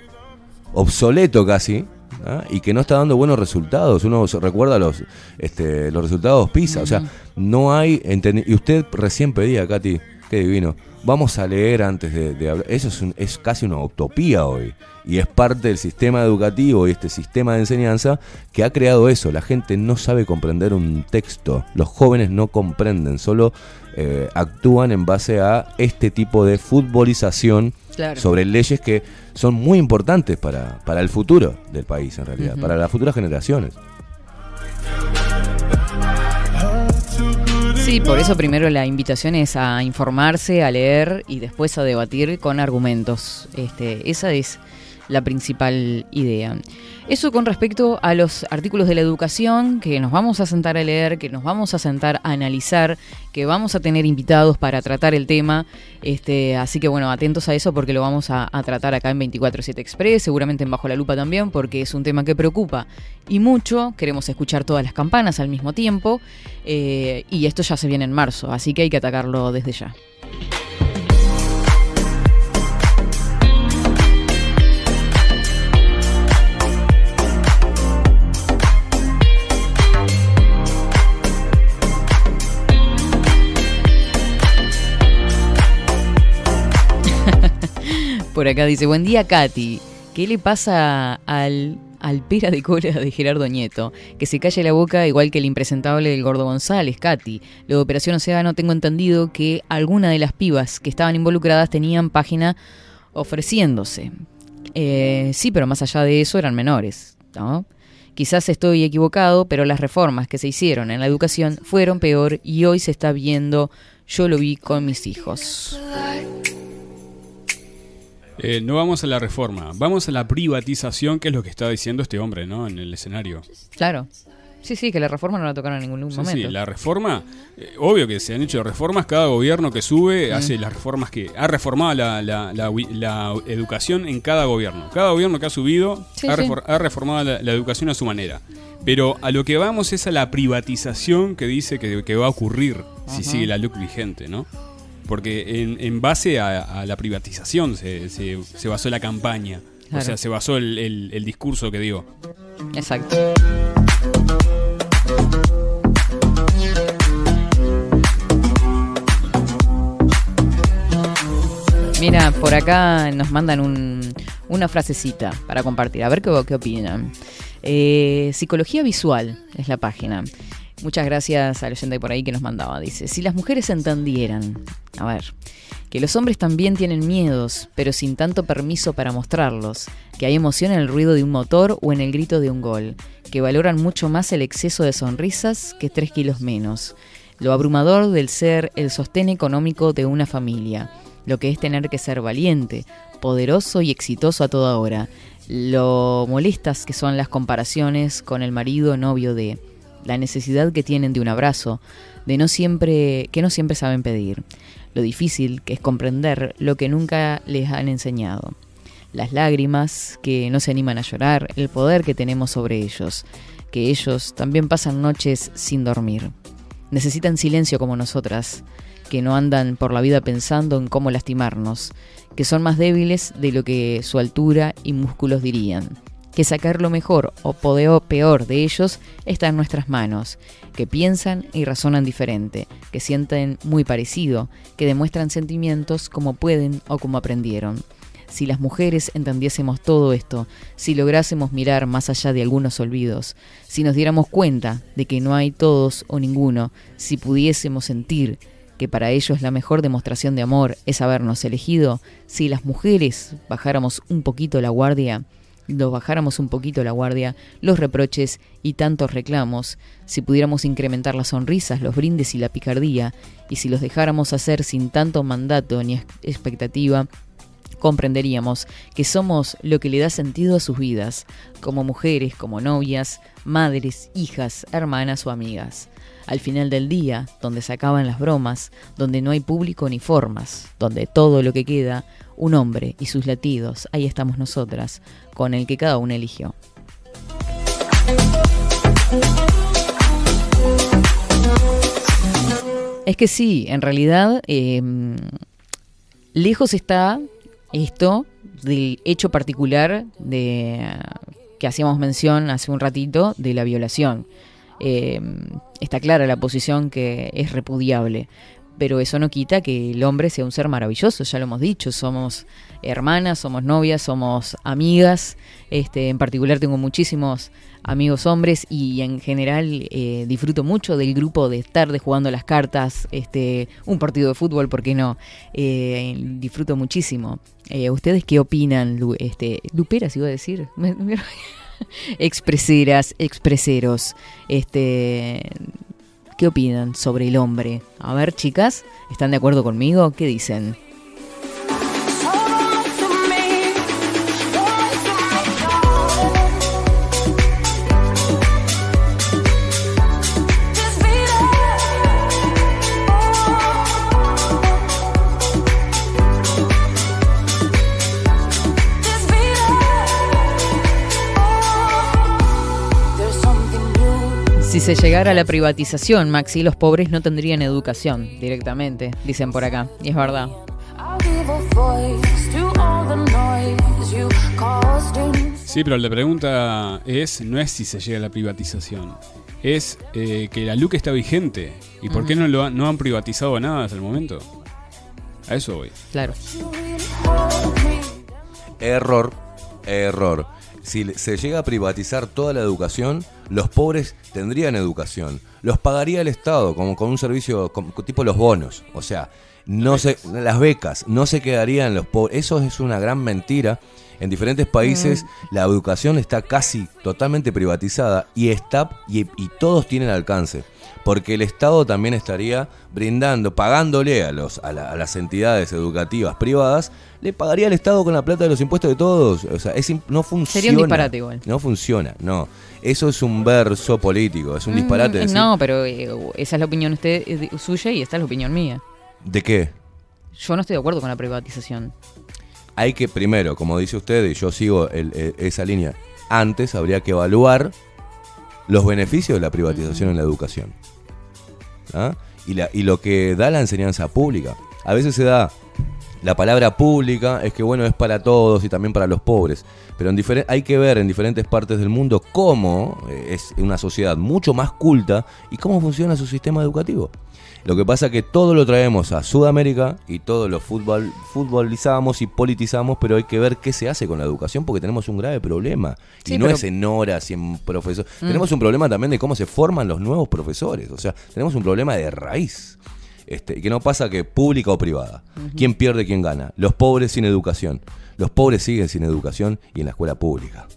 obsoleto casi, ¿ah? y que no está dando buenos resultados. Uno recuerda los, este, los resultados PISA, o sea, no hay... Y usted recién pedía, Katy, qué divino, vamos a leer antes de, de hablar. Eso es, un- es casi una utopía hoy. Y es parte del sistema educativo y este sistema de enseñanza que ha creado eso. La gente no sabe comprender un texto. Los jóvenes no comprenden, solo eh, actúan en base a este tipo de futbolización Claro. sobre leyes que son muy importantes para, para el futuro del país, en realidad, para las futuras generaciones. Sí, por eso primero la invitación es a informarse, a leer y después a debatir con argumentos. Este, esa es la principal idea. Eso con respecto a los artículos de la educación que nos vamos a sentar a leer, que nos vamos a sentar a analizar, que vamos a tener invitados para tratar el tema. Este, así que bueno, atentos a eso porque lo vamos a, tratar acá en 24-7 Express, seguramente en Bajo la Lupa también, porque es un tema que preocupa y mucho. Queremos escuchar todas las campanas al mismo tiempo. eh, y esto ya se viene en marzo, así que hay que atacarlo desde ya. Por acá dice, buen día Katy. ¿Qué le pasa al, al pera de cola de Gerardo Nieto? Que se calle la boca igual que el impresentable del Gordo González, Katy. Lo de Operación Océano tengo entendido que alguna de las pibas que estaban involucradas tenían página ofreciéndose. Eh, sí, pero más allá de eso eran menores, ¿no? Quizás estoy equivocado, pero las reformas que se hicieron en la educación fueron peor y hoy se está viendo, yo lo vi con mis hijos. Eh, no vamos a la reforma, vamos a la privatización, que es lo que está diciendo este hombre, ¿no? En el escenario. Claro. Sí, sí, que la reforma no la tocaron en ningún Sí, momento. sí, la reforma, eh, obvio que se han hecho reformas, cada gobierno que sube Mm. hace las reformas que ha reformado la, la- la educación en cada gobierno. Cada gobierno que ha subido Sí, ha, sí. refor- ha reformado la, educación a su manera. Pero a lo que vamos es a la privatización que dice que, que va a ocurrir si sigue la LUC vigente, ¿no? Porque en, en base a, a la privatización se, se- se basó la campaña. Claro. O sea, se basó el, el- el discurso que dio. Exacto. Mira, por acá nos mandan un- una frasecita para compartir. A ver qué, qué opinan. Eh, Psicología visual es la página. Muchas gracias al oyente por ahí que nos mandaba. Dice, si las mujeres entendieran, a ver, que los hombres también tienen miedos, pero sin tanto permiso para mostrarlos, que hay emoción en el ruido de un motor o en el grito de un gol, que valoran mucho más el exceso de sonrisas que tres kilos menos, lo abrumador del ser el sostén económico de una familia, lo que es tener que ser valiente, poderoso y exitoso a toda hora, lo molestas que son las comparaciones con el marido novio de, la necesidad que tienen de un abrazo, de no siempre, que no siempre saben pedir, lo difícil que es comprender lo que nunca les han enseñado, las lágrimas que no se animan a llorar, el poder que tenemos sobre ellos, que ellos también pasan noches sin dormir. Necesitan silencio como nosotras, que no andan por la vida pensando en cómo lastimarnos, que son más débiles de lo que su altura y músculos dirían, que sacar lo mejor o podeo peor de ellos está en nuestras manos, que piensan y razonan diferente, que sienten muy parecido, que demuestran sentimientos como pueden o como aprendieron. Si las mujeres entendiésemos todo esto, si lográsemos mirar más allá de algunos olvidos, si nos diéramos cuenta de que no hay todos o ninguno, si pudiésemos sentir que para ellos la mejor demostración de amor es habernos elegido, si las mujeres bajáramos un poquito la guardia, nos bajáramos un poquito la guardia, los reproches y tantos reclamos, si pudiéramos incrementar las sonrisas, los brindes y la picardía, y si los dejáramos hacer sin tanto mandato ni ex- expectativa, comprenderíamos que somos lo que le da sentido a sus vidas, como mujeres, como novias, madres, hijas, hermanas o amigas. Al final del día, donde se acaban las bromas, donde no hay público ni formas, donde todo lo que queda un hombre y sus latidos, ahí estamos nosotras, con el que cada uno eligió. Es que sí, en realidad, eh, lejos está esto del hecho particular de que hacíamos mención hace un ratito de la violación. Eh, está clara la posición que es repudiable, pero eso no quita que el hombre sea un ser maravilloso, ya lo hemos dicho, somos hermanas, somos novias, somos amigas, este, en particular tengo muchísimos amigos hombres y en general eh, disfruto mucho del grupo de estar de jugando las cartas, este, un partido de fútbol, ¿por qué no? Eh, disfruto muchísimo. Eh, ¿Ustedes qué opinan? Este, Luperas iba a decir. Expreseras, expreseros. Este, ¿Qué opinan sobre el hombre? A ver, chicas, ¿están de acuerdo conmigo? ¿Qué dicen? Se llegara a la privatización, Maxi, los pobres no tendrían educación directamente, dicen por acá. Y es verdad. Sí, pero la pregunta es, no es si se llega a la privatización, es eh, que la LUC está vigente. ¿Y por qué no, lo han- no han privatizado nada hasta el momento? A eso voy. Claro. Error, error. Si se llega a privatizar toda la educación, los pobres tendrían educación. Los pagaría el Estado, como con un servicio como- tipo los bonos. O sea, no se, las becas, no se quedarían los pobres. Eso es una gran mentira. En diferentes países la educación está casi totalmente privatizada y está y, y todos tienen alcance. Porque el Estado también estaría brindando, pagándole a, los, a, la- a las entidades educativas privadas, le pagaría al Estado con la plata de los impuestos de todos. O sea, es, no funciona. Sería un disparate igual. No funciona, no. Eso es un verso político, es un disparate. Mm, decir- No, pero eh, esa es la opinión usted, eh, suya y esta es la opinión mía. ¿De qué? Yo no estoy de acuerdo con la privatización. Hay que primero, como dice usted, y yo sigo el- esa línea, antes habría que evaluar los beneficios de la privatización en la educación. ¿Ah? Y, la- y lo que da la enseñanza pública. A veces se da la palabra pública, es que bueno, es para todos y también para los pobres. Pero en hay que ver en diferentes partes del mundo cómo eh, es una sociedad mucho más culta y cómo funciona su sistema educativo. Lo que pasa es que todo lo traemos a Sudamérica y todo lo fútbol, futbolizamos y politizamos, pero hay que ver qué se hace con la educación porque tenemos un grave problema. Sí, y no pero- es en horas y en profesores. Mm. Tenemos un problema también de cómo se forman los nuevos profesores. O sea, tenemos un problema de raíz. Este, y que no pasa que pública o privada. ¿Quién pierde, quién gana? Los pobres sin educación. Los pobres siguen sin educación y en la escuela pública.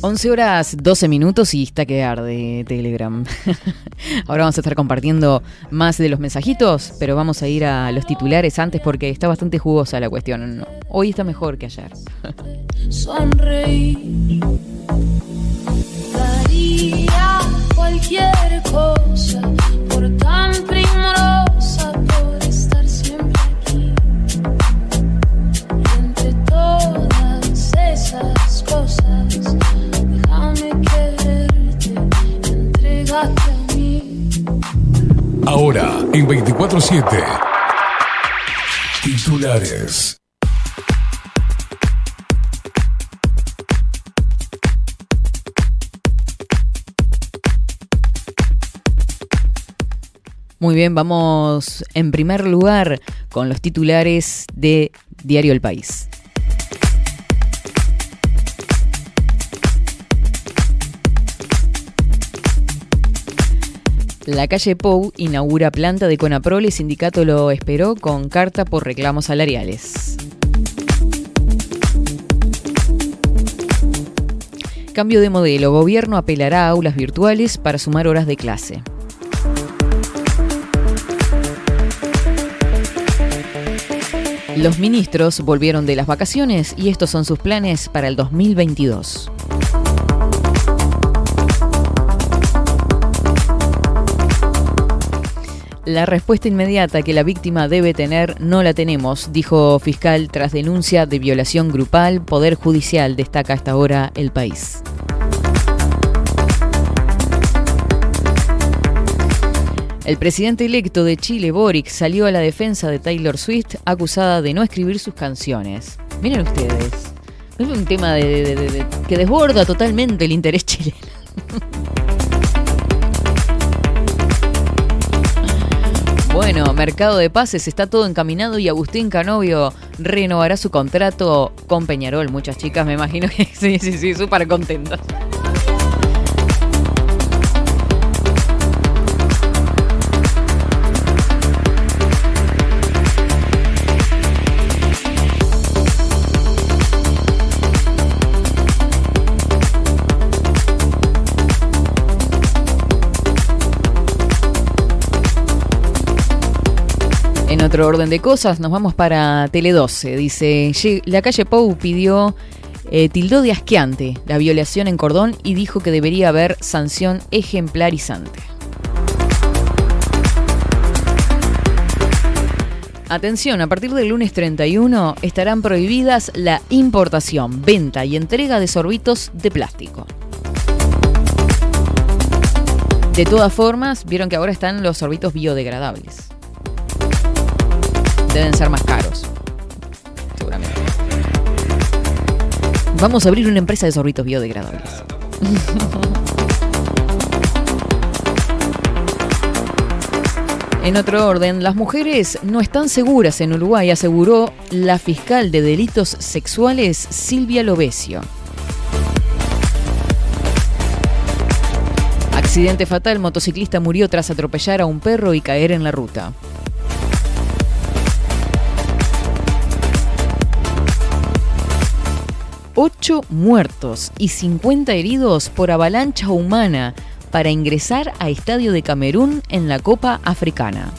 11 horas 12 minutos y está que arde Telegram. Ahora vamos a estar compartiendo más de los mensajitos, pero vamos a ir a los titulares antes porque está bastante jugosa la cuestión. Hoy está mejor que ayer. sonreír. Daría cualquier cosa por tan Ahora, en 24-7. Titulares. Muy bien, vamos en primer lugar con los titulares de Diario El País. La calle Pou inaugura planta de Conaprol y sindicato lo esperó con carta por reclamos salariales. Cambio de modelo. Gobierno apelará a aulas virtuales para sumar horas de clase. Los ministros volvieron de las vacaciones y estos son sus planes para el 2022. La respuesta inmediata que la víctima debe tener no la tenemos, dijo fiscal tras denuncia de violación grupal. Poder Judicial destaca hasta ahora el país. El presidente electo de Chile, Boric, salió a la defensa de Taylor Swift acusada de no escribir sus canciones. Miren ustedes, es un tema que desborda totalmente el interés chileno. Mercado de pases, está todo encaminado y Agustín Canovio renovará su contrato con Peñarol. Muchas chicas me imagino que sí, sí, sí, súper contentas. En otro orden de cosas, nos vamos para Tele 12. Dice, "Lle- la calle Pou pidió, eh, tildó de asqueante la violación en cordón y dijo que debería haber sanción ejemplarizante. Atención, a partir del lunes 31 estarán prohibidas la importación, venta y entrega de sorbitos de plástico. De todas formas, vieron que ahora están los sorbitos biodegradables. Deben ser más caros. Seguramente. Vamos a abrir una empresa de sorbitos biodegradables. En otro orden, las mujeres no están seguras en Uruguay, aseguró la fiscal de delitos sexuales Silvia Lovesio. Accidente fatal, motociclista murió tras atropellar a un perro y caer en la ruta. Ocho muertos y 50 heridos por avalancha humana para ingresar a Estadio de Camerún en la Copa Africana.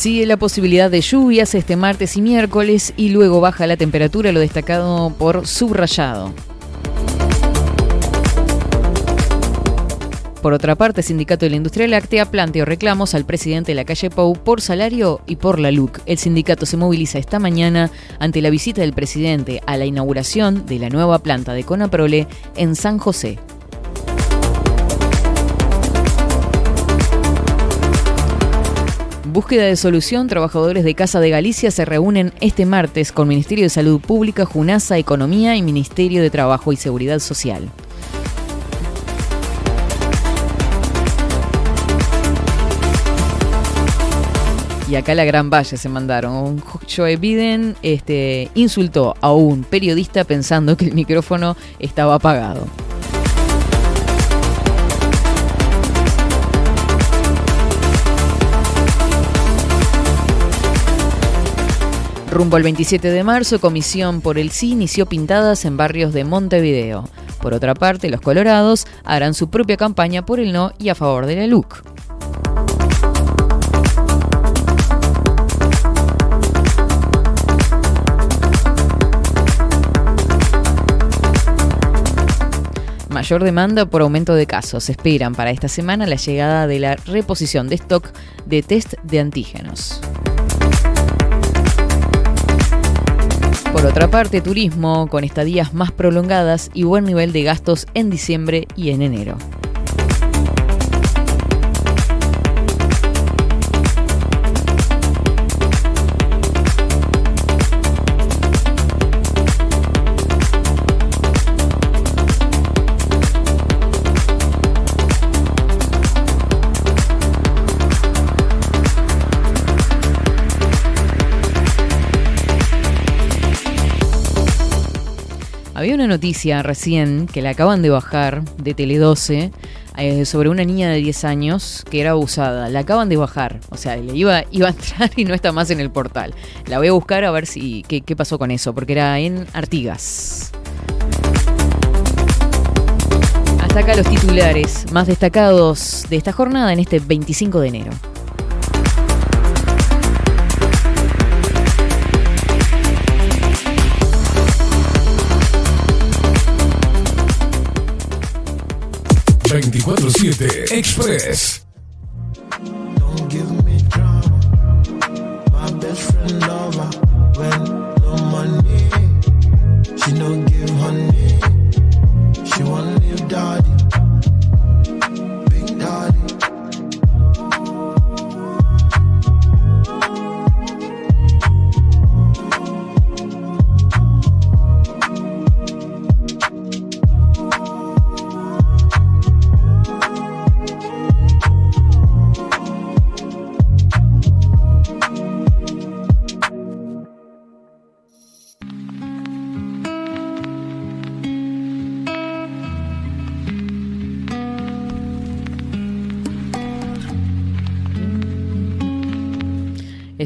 Sigue la posibilidad de lluvias este martes y miércoles y luego baja la temperatura, lo destacado por subrayado. Por otra parte, Sindicato de la Industria Láctea planteó reclamos al presidente de la calle Pou por salario y por la LUC. El sindicato se moviliza esta mañana ante la visita del presidente a la inauguración de la nueva planta de Conaprole en San José. Búsqueda de solución, trabajadores de Casa de Galicia se reúnen este martes con Ministerio de Salud Pública, Junasa, Economía y Ministerio de Trabajo y Seguridad Social. Y acá la Gran Valle se mandaron. Joe Biden este, insultó a un periodista pensando que el micrófono estaba apagado. Rumbo al 27 de marzo, Comisión por el Sí inició pintadas en barrios de Montevideo. Por otra parte, los colorados harán su propia campaña por el no y a favor de la LUC. Mayor demanda por aumento de casos. Esperan para esta semana la llegada de la reposición de stock de test de antígenos. Por otra parte, turismo con estadías más prolongadas y buen nivel de gastos en diciembre y en enero. Había una noticia recién que la acaban de bajar de Tele 12 eh, sobre una niña de 10 años que era abusada. La acaban de bajar, o sea, le iba, iba a entrar y no está más en el portal. La voy a buscar a ver si qué, qué pasó con eso, porque era en Artigas. Hasta acá los titulares más destacados de esta jornada en este 25 de enero. ...24-7 Express.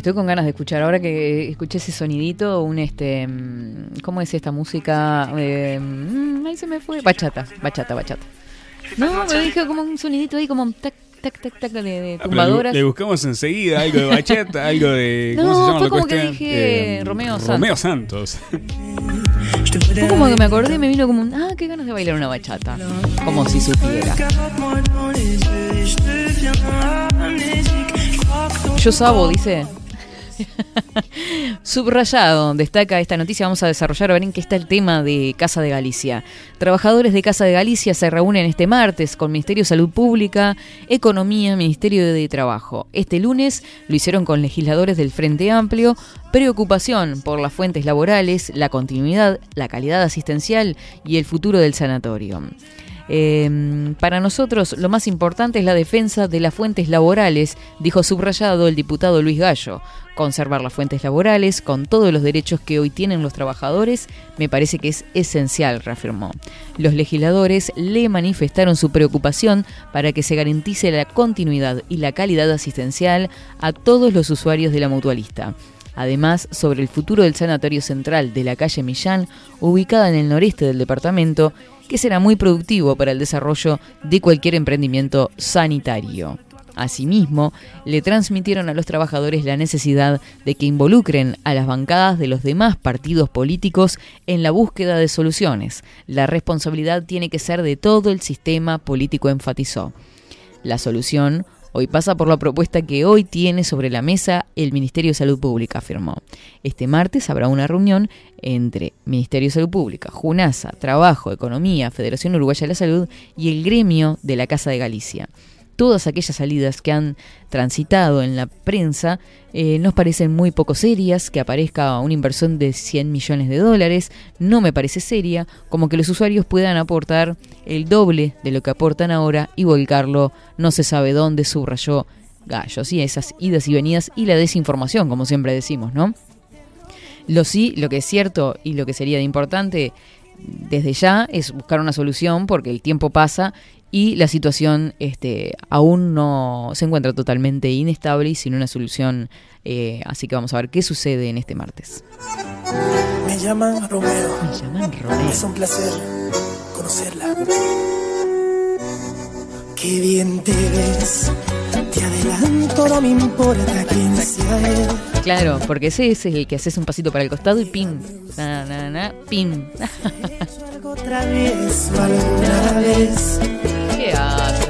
Estoy con ganas de escuchar. Ahora que escuché ese sonidito, un este. mm, ¿Cómo es esta música? Eh, mm, ahí se me fue. Bachata, bachata, bachata. No, me dije como un sonidito ahí, como tac, tac, tac, tac de, de Ah, tumbadoras. le, le buscamos enseguida algo de bachata, algo de. ¿Cómo No, se llama fue como que dije Romeo Romeo Santos. Fue como que me acordé y me vino como un. Ah, qué ganas de bailar una bachata. Como si supiera. Yo sabo, dice. Subrayado, destaca esta noticia. Vamos a desarrollar ver en qué está el tema de Casa de Galicia. Trabajadores de Casa de Galicia se reúnen este martes con Ministerio de Salud Pública, Economía, Ministerio de Trabajo. Este lunes lo hicieron con legisladores del Frente Amplio. Preocupación por las fuentes laborales, la continuidad, la calidad asistencial y el futuro del sanatorio. Eh, para nosotros lo más importante es la defensa de las fuentes laborales, dijo subrayado el diputado Luis Gallo. Conservar las fuentes laborales con todos los derechos que hoy tienen los trabajadores me parece que es esencial, reafirmó. Los legisladores le manifestaron su preocupación para que se garantice la continuidad y la calidad asistencial a todos los usuarios de la mutualista. Además, sobre el futuro del Sanatorio Central de la calle Millán, ubicada en el noreste del departamento, que será muy productivo para el desarrollo de cualquier emprendimiento sanitario. Asimismo, le transmitieron a los trabajadores la necesidad de que involucren a las bancadas de los demás partidos políticos en la búsqueda de soluciones. La responsabilidad tiene que ser de todo el sistema político, enfatizó. La solución hoy pasa por la propuesta que hoy tiene sobre la mesa el Ministerio de Salud Pública, afirmó. Este martes habrá una reunión entre Ministerio de Salud Pública, JUNASA, Trabajo, Economía, Federación Uruguaya de la Salud y el gremio de la Casa de Galicia. Todas aquellas salidas que han transitado en la prensa eh, nos parecen muy poco serias, que aparezca una inversión de 100 millones de dólares, no me parece seria, como que los usuarios puedan aportar el doble de lo que aportan ahora y volcarlo no se sabe dónde, subrayó Gallo. Sí, esas idas y venidas y la desinformación, como siempre decimos, ¿no? Lo sí, lo que es cierto y lo que sería de importante desde ya es buscar una solución porque el tiempo pasa y la situación este, aún no se encuentra totalmente inestable y sin una solución. eh, así que vamos a ver qué sucede en este martes. Me llaman Romeo. Me llaman Romeo. Es un placer conocerla. Qué bien te ves. Te adelanto, no me importa quién sea él. Claro, porque ese es el que haces un pasito para el costado y pim, na, na, na, pim. ¿Qué haces?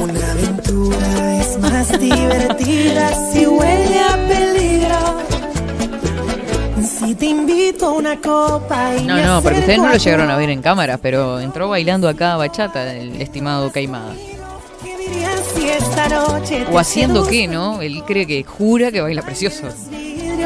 Una aventura es más divertida si huele a peligro. Si te invito a una copa y No, no, porque ustedes no lo llegaron a ver en cámara, pero entró bailando acá bachata el estimado Caimada. O haciendo qué, ¿no? Él cree que jura que baila precioso.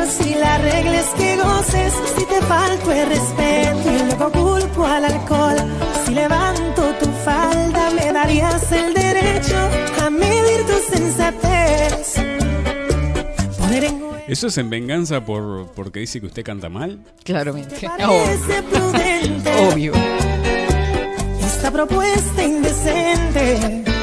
Si la regla es que goces, si te falto el respeto y luego culpo al alcohol. Si levanto tu falda, me darías el derecho a medir tu sensatez. ¿Eso es en venganza por porque dice que usted canta mal? Claramente. parece prudente. Obvio. Esta propuesta indecente.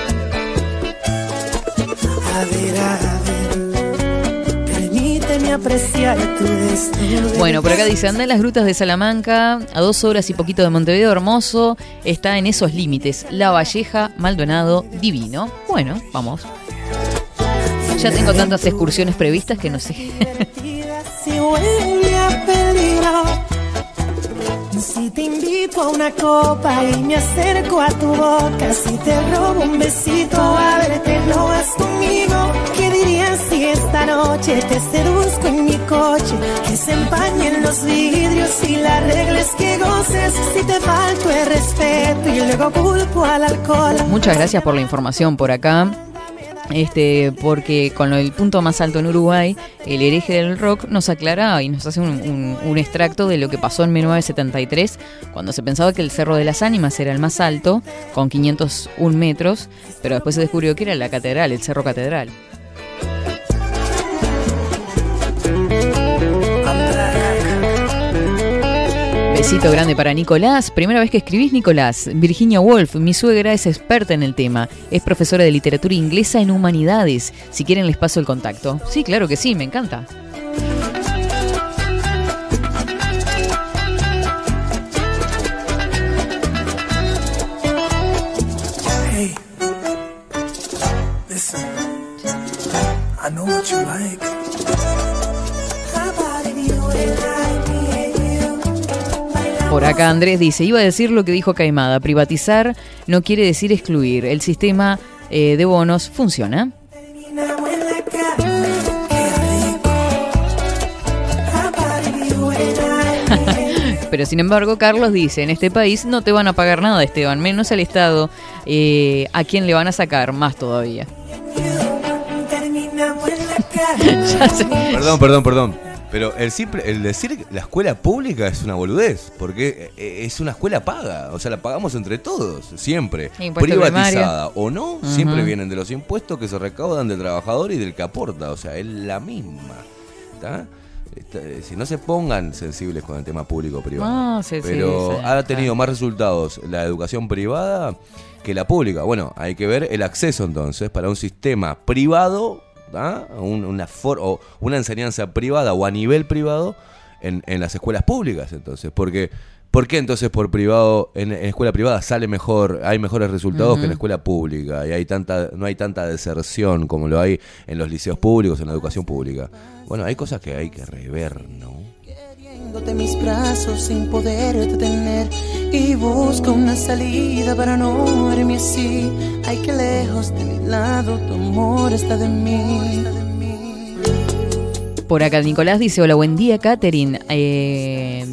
Bueno, por acá dice, anda en las grutas de Salamanca, a dos horas y poquito de Montevideo, hermoso, está en esos límites. La Valleja, Maldonado, divino. Bueno, vamos. Ya tengo tantas excursiones previstas que no sé. Si te invito a una copa y me acerco a tu boca, si te robo un besito a verte lo vas conmigo. ¿Qué dirías si esta noche te seduzco en mi coche? Que se empañen los vidrios y la regla es que goces. Si te falto el respeto y luego culpo al alcohol. Muchas gracias por la información por acá. Este, porque con del punto más alto en Uruguay, el hereje del rock nos aclara y nos hace un, un- un extracto de lo que pasó en 1973, cuando se pensaba que el Cerro de las Ánimas era el más alto, con 501 metros, pero después se descubrió que era la catedral, el Cerro Catedral. Besito grande para Nicolás. Primera vez que escribís, Nicolás. Virginia Woolf, mi suegra es experta en el tema. Es profesora de literatura inglesa en humanidades. Si quieren les paso el contacto. Sí, claro que sí, me encanta. Hey, listen. I know what you like. Por acá Andrés dice, iba a decir lo que dijo Caimada, privatizar no quiere decir excluir. El sistema eh, de bonos funciona. Pero sin embargo, Carlos dice, en este país no te van a pagar nada, Esteban, menos al Estado, eh, a quién le van a sacar más todavía. Perdón, perdón, perdón. Pero el simple, el decir la escuela pública es una boludez, porque eh, es una escuela paga, o sea, la pagamos entre todos, siempre. Impuesto Privatizada primario. o no, siempre vienen de los impuestos que se recaudan del trabajador y del que aporta, o sea, es la misma. Está- eh, Si no se pongan sensibles con el tema público-privado. Ah, sí, sí, Pero sí, ha tenido más resultados la educación privada que la pública. Bueno, hay que ver el acceso entonces para un sistema privado, ¿ah? Un- una, for- o una enseñanza privada o a nivel privado en, en las escuelas públicas entonces. Porque, ¿Por qué entonces por privado, en, en escuela privada sale mejor, hay mejores resultados que en la escuela pública? Y hay tanta, no hay tanta deserción como lo hay en los liceos públicos, en la educación pública. Bueno, hay cosas que hay que rever, ¿no? De mis brazos sin poder detener y busco una salida para no verme así. Ay, que lejos de mi lado tu amor está de mí. Por acá Nicolás dice, hola, buen día, Catherine. Eh,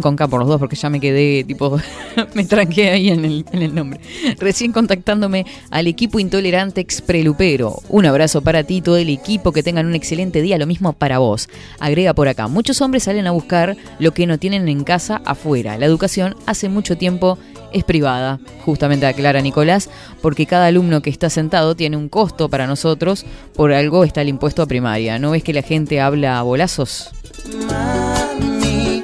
con K por los dos, porque ya me quedé, tipo, me tranqué ahí en el, en el nombre. Recién contactándome al equipo intolerante exprelupero. Un abrazo para ti, todo el equipo, que tengan un excelente día, lo mismo para vos. Agrega por acá, muchos hombres salen a buscar lo que no tienen en casa afuera. La educación hace mucho tiempo es privada, justamente aclara Nicolás, porque cada alumno que está sentado tiene un costo para nosotros, por algo está el impuesto a primaria. ¿No ves que la gente habla a bolazos? Mami,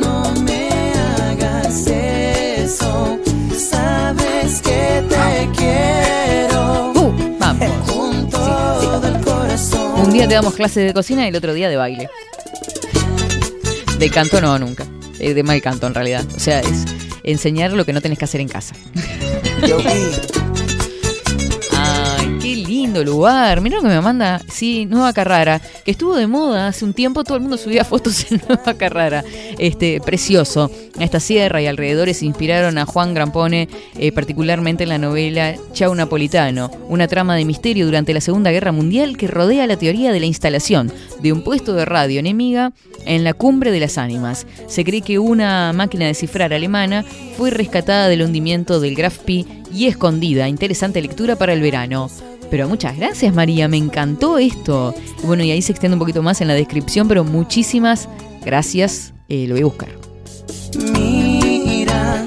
no me hagas eso. Sabes que te quiero. vamos. Con todo el corazón. Un día te damos clase de cocina y el otro día de baile. De canto no, nunca. Eh, de mal canto en realidad. O sea, es enseñar lo que no tenés que hacer en casa. Lugar. Mira lo que me manda, sí, Nueva Carrara, que estuvo de moda hace un tiempo, todo el mundo subía fotos en Nueva Carrara. Este, precioso. Esta sierra y alrededores inspiraron a Juan Grampone, eh, particularmente en la novela Chau Napolitano, una trama de misterio durante la Segunda Guerra Mundial que rodea la teoría de la instalación de un puesto de radio enemiga en la cumbre de las ánimas. Se cree que una máquina de cifrar alemana fue rescatada del hundimiento del Graf y escondida. Interesante lectura para el verano. Pero muchas gracias María, me encantó esto. Bueno, y ahí se extiende un poquito más en la descripción, pero muchísimas gracias. Eh, lo voy a buscar. Mira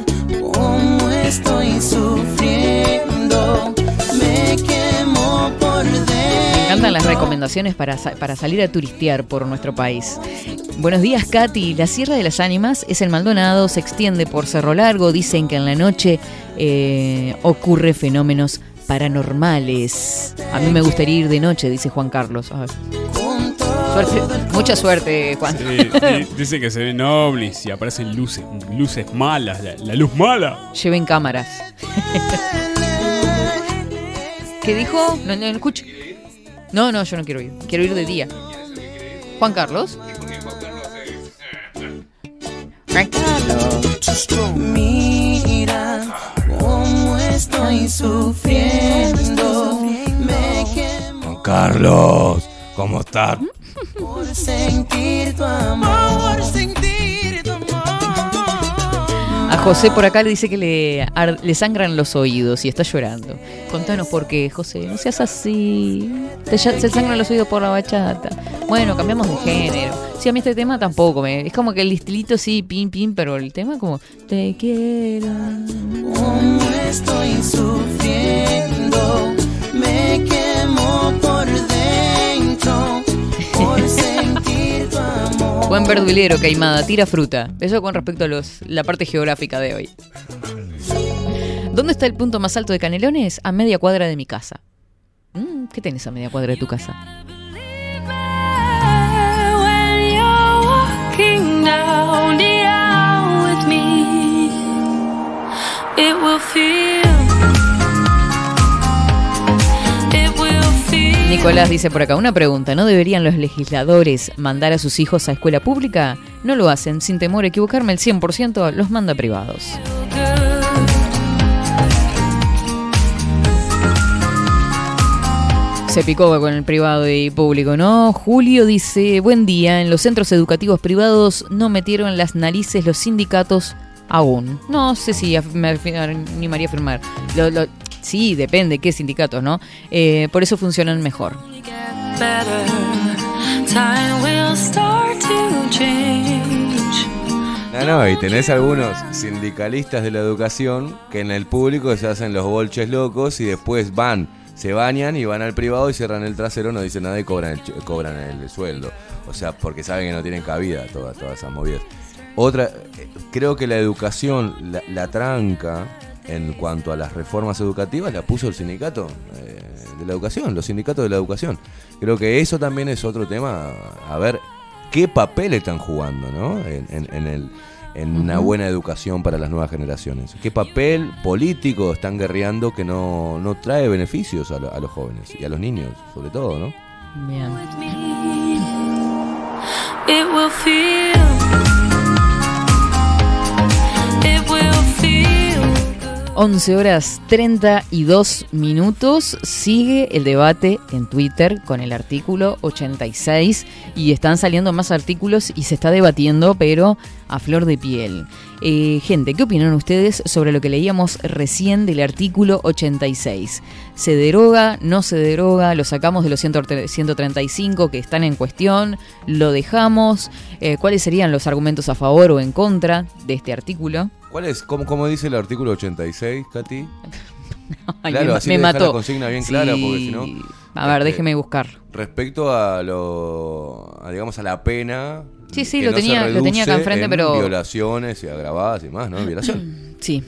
cómo estoy sufriendo. Me quemo por dentro. Me encantan las recomendaciones para, para salir a turistear por nuestro país. Buenos días, Katy. La Sierra de las Ánimas es el Maldonado, se extiende por Cerro Largo. Dicen que en la noche eh, ocurre fenómenos paranormales. A mí me gustaría ir de noche, dice Juan Carlos. A ver. Suerte, mucha suerte, Juan. Sí, dice que se ven ovnis y aparecen luces, luces malas, la, la luz mala. Lleven cámaras. ¿Qué dijo? No, no, no escucho. No, no, yo no quiero ir. Quiero ir de día. Juan Carlos. Juan Carlos. Mira estoy sufriendo. Me quemo Juan Carlos, ¿cómo estás? por sentir tu amor. Por sentir José por acá le dice que le, le sangran los oídos y está llorando. Contanos por qué, José. No seas así. Se sangran los oídos por la bachata. Bueno, cambiamos de género. Sí, a mí este tema tampoco. Me, es como que el estilito sí, pim, pim, pero el tema como te quiero. Cómo estoy sufriendo. Me quemo por Buen verdulero, Caimada, tira fruta. Eso con respecto a los, la parte geográfica de hoy. ¿Dónde está el punto más alto de Canelones? A media cuadra de mi casa. Mm, ¿Qué tenés a media cuadra de tu casa? It will feel. Nicolás dice por acá, una pregunta, ¿no deberían los legisladores mandar a sus hijos a escuela pública? No lo hacen, sin temor a equivocarme, el 100% los manda privados. Se picó con el privado y público, ¿no? Julio dice, buen día, en los centros educativos privados no metieron las narices los sindicatos aún. No sé si me animaría a firmar. Lo- lo- sí, depende qué sindicatos, ¿no? Eh, por eso funcionan mejor. No, no, y tenés algunos sindicalistas de la educación que en el público se hacen los bolches locos y después van, se bañan y van al privado y cierran el trasero, no dicen nada y cobran el, cobran el sueldo. O sea, porque saben que no tienen cabida todas, todas esas movidas. Otra, eh, creo que la educación, la tranca en cuanto a las reformas educativas la puso el sindicato eh, de la educación, los sindicatos de la educación. Creo que eso también es otro tema, a ver qué papel están jugando, ¿no? En, en- en el, en una buena educación para las nuevas generaciones. ¿Qué papel político están guerreando que no, no trae beneficios a, lo- a los jóvenes y a los niños, sobre todo, ¿no? Bien. It will feel. It will. 11 horas 32 minutos. Sigue el debate en Twitter con el artículo 86 y están saliendo más artículos y se está debatiendo, pero a flor de piel. Eh, gente, ¿qué opinan ustedes sobre lo que leíamos recién del artículo 86? ¿Se deroga? ¿No se deroga? ¿Lo sacamos de los 100 135 que están en cuestión? ¿Lo dejamos? Eh, ¿Cuáles serían los argumentos a favor o en contra de este artículo? ¿Cuál es? ¿Cómo, cómo dice el artículo 86, Katy? Claro, me, así me le mató. la consigna bien clara, porque si no, A ver, este, déjeme buscar. Respecto a lo, a, digamos, a la pena. Sí, sí, lo no tenía- lo tenía acá enfrente, en pero- Violaciones y agravadas y más, ¿no? Violación. Sí.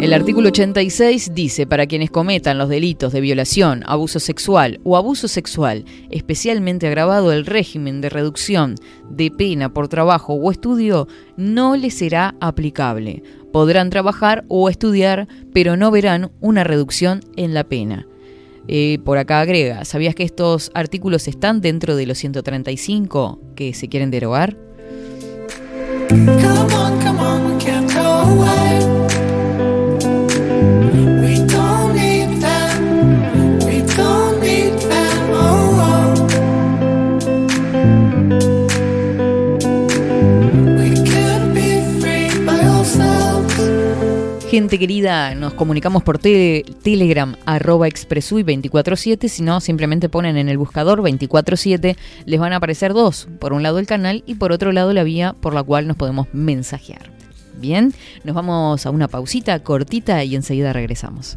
El artículo 86 dice, para quienes cometan los delitos de violación, abuso sexual o abuso sexual, especialmente agravado el régimen de reducción de pena por trabajo o estudio, no les será aplicable. Podrán trabajar o estudiar, pero no verán una reducción en la pena. Eh, por acá agrega, ¿sabías que estos artículos están dentro de los 135 que se quieren derogar? Come on, come on, we go away. Gente querida, nos comunicamos por tele- Telegram, arroba expresui 247, si no, simplemente ponen en el buscador 247, les van a aparecer dos, por un lado el canal y por otro lado la vía por la cual nos podemos mensajear. Bien, nos vamos a una pausita cortita y enseguida regresamos.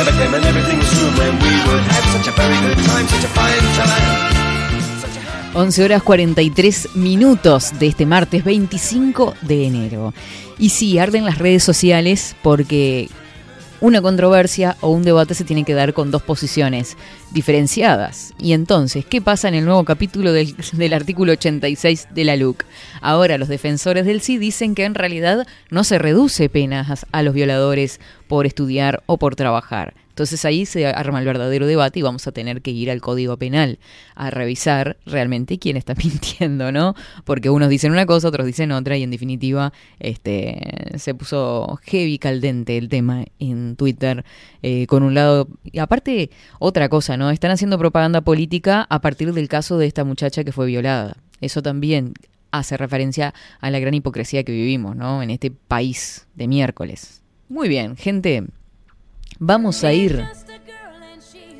I remember when I came and everything was true when we would have such a very good time, such a fine time. 11 horas 43 minutos de este martes 25 de enero. Y sí, arden las redes sociales porque una controversia o un debate se tiene que dar con dos posiciones diferenciadas. Y entonces, ¿qué pasa en el nuevo capítulo del, del artículo 86 de la LUC? Ahora los defensores del sí dicen que en realidad no se reduce penas a los violadores por estudiar o por trabajar. Entonces ahí se arma el verdadero debate y vamos a tener que ir al Código Penal a revisar realmente quién está mintiendo, ¿no? Porque unos dicen una cosa, otros dicen otra y en definitiva este, se puso heavy caldente el tema en Twitter eh, con un lado... Y aparte, otra cosa, ¿no? Están haciendo propaganda política a partir del caso de esta muchacha que fue violada. Eso también hace referencia a la gran hipocresía que vivimos, ¿no? En este país de miércoles. Muy bien, gente. Vamos a ir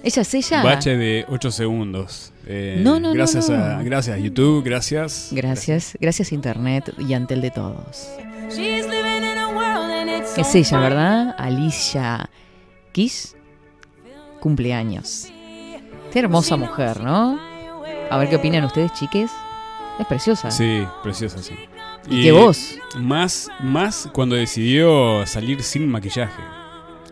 ¿Ella es ella? Bache de 8 segundos. Eh, No, no, no, gracias no. A, gracias YouTube, gracias. Gracias, gracias Internet y ante el de todos. Es ella. ¿verdad? Alicia Keys. Cumpleaños. Qué hermosa mujer, ¿no? A ver qué opinan ustedes, chiques. Es preciosa. Sí, preciosa, sí. ¿Y qué voz? Más, más cuando decidió salir sin maquillaje.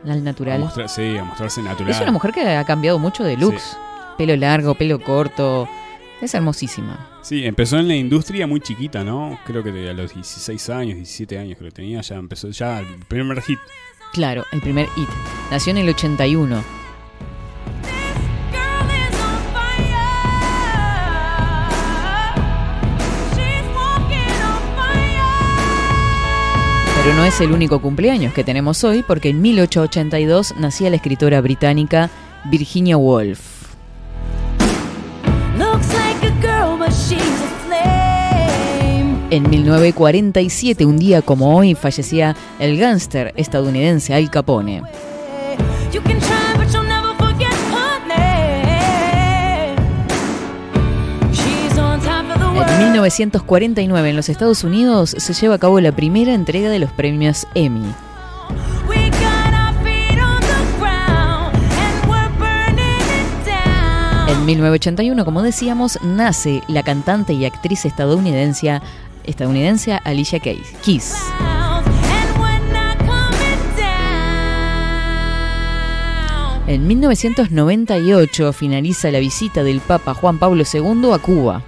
Al A natural. mostrar- sí, a mostrarse natural. Es una mujer que ha cambiado mucho de looks. Pelo largo, pelo corto. Es hermosísima. Sí, empezó en la industria muy chiquita, ¿no? Creo que a los 16 años, 17 años que lo tenía, ya empezó, ya el primer hit. Claro, el primer hit. Nació en el 81. Pero no es el único cumpleaños que tenemos hoy, porque en 1882 nacía la escritora británica Virginia Woolf. En 1947, un día como hoy, fallecía el gángster estadounidense Al Capone. En 1949, en los Estados Unidos, se lleva a cabo la primera entrega de los premios Emmy. En 1981, como decíamos, nace la cantante y actriz estadounidense, estadounidense Alicia Keys. En 1998 finaliza la visita del Papa Juan Pablo II a Cuba.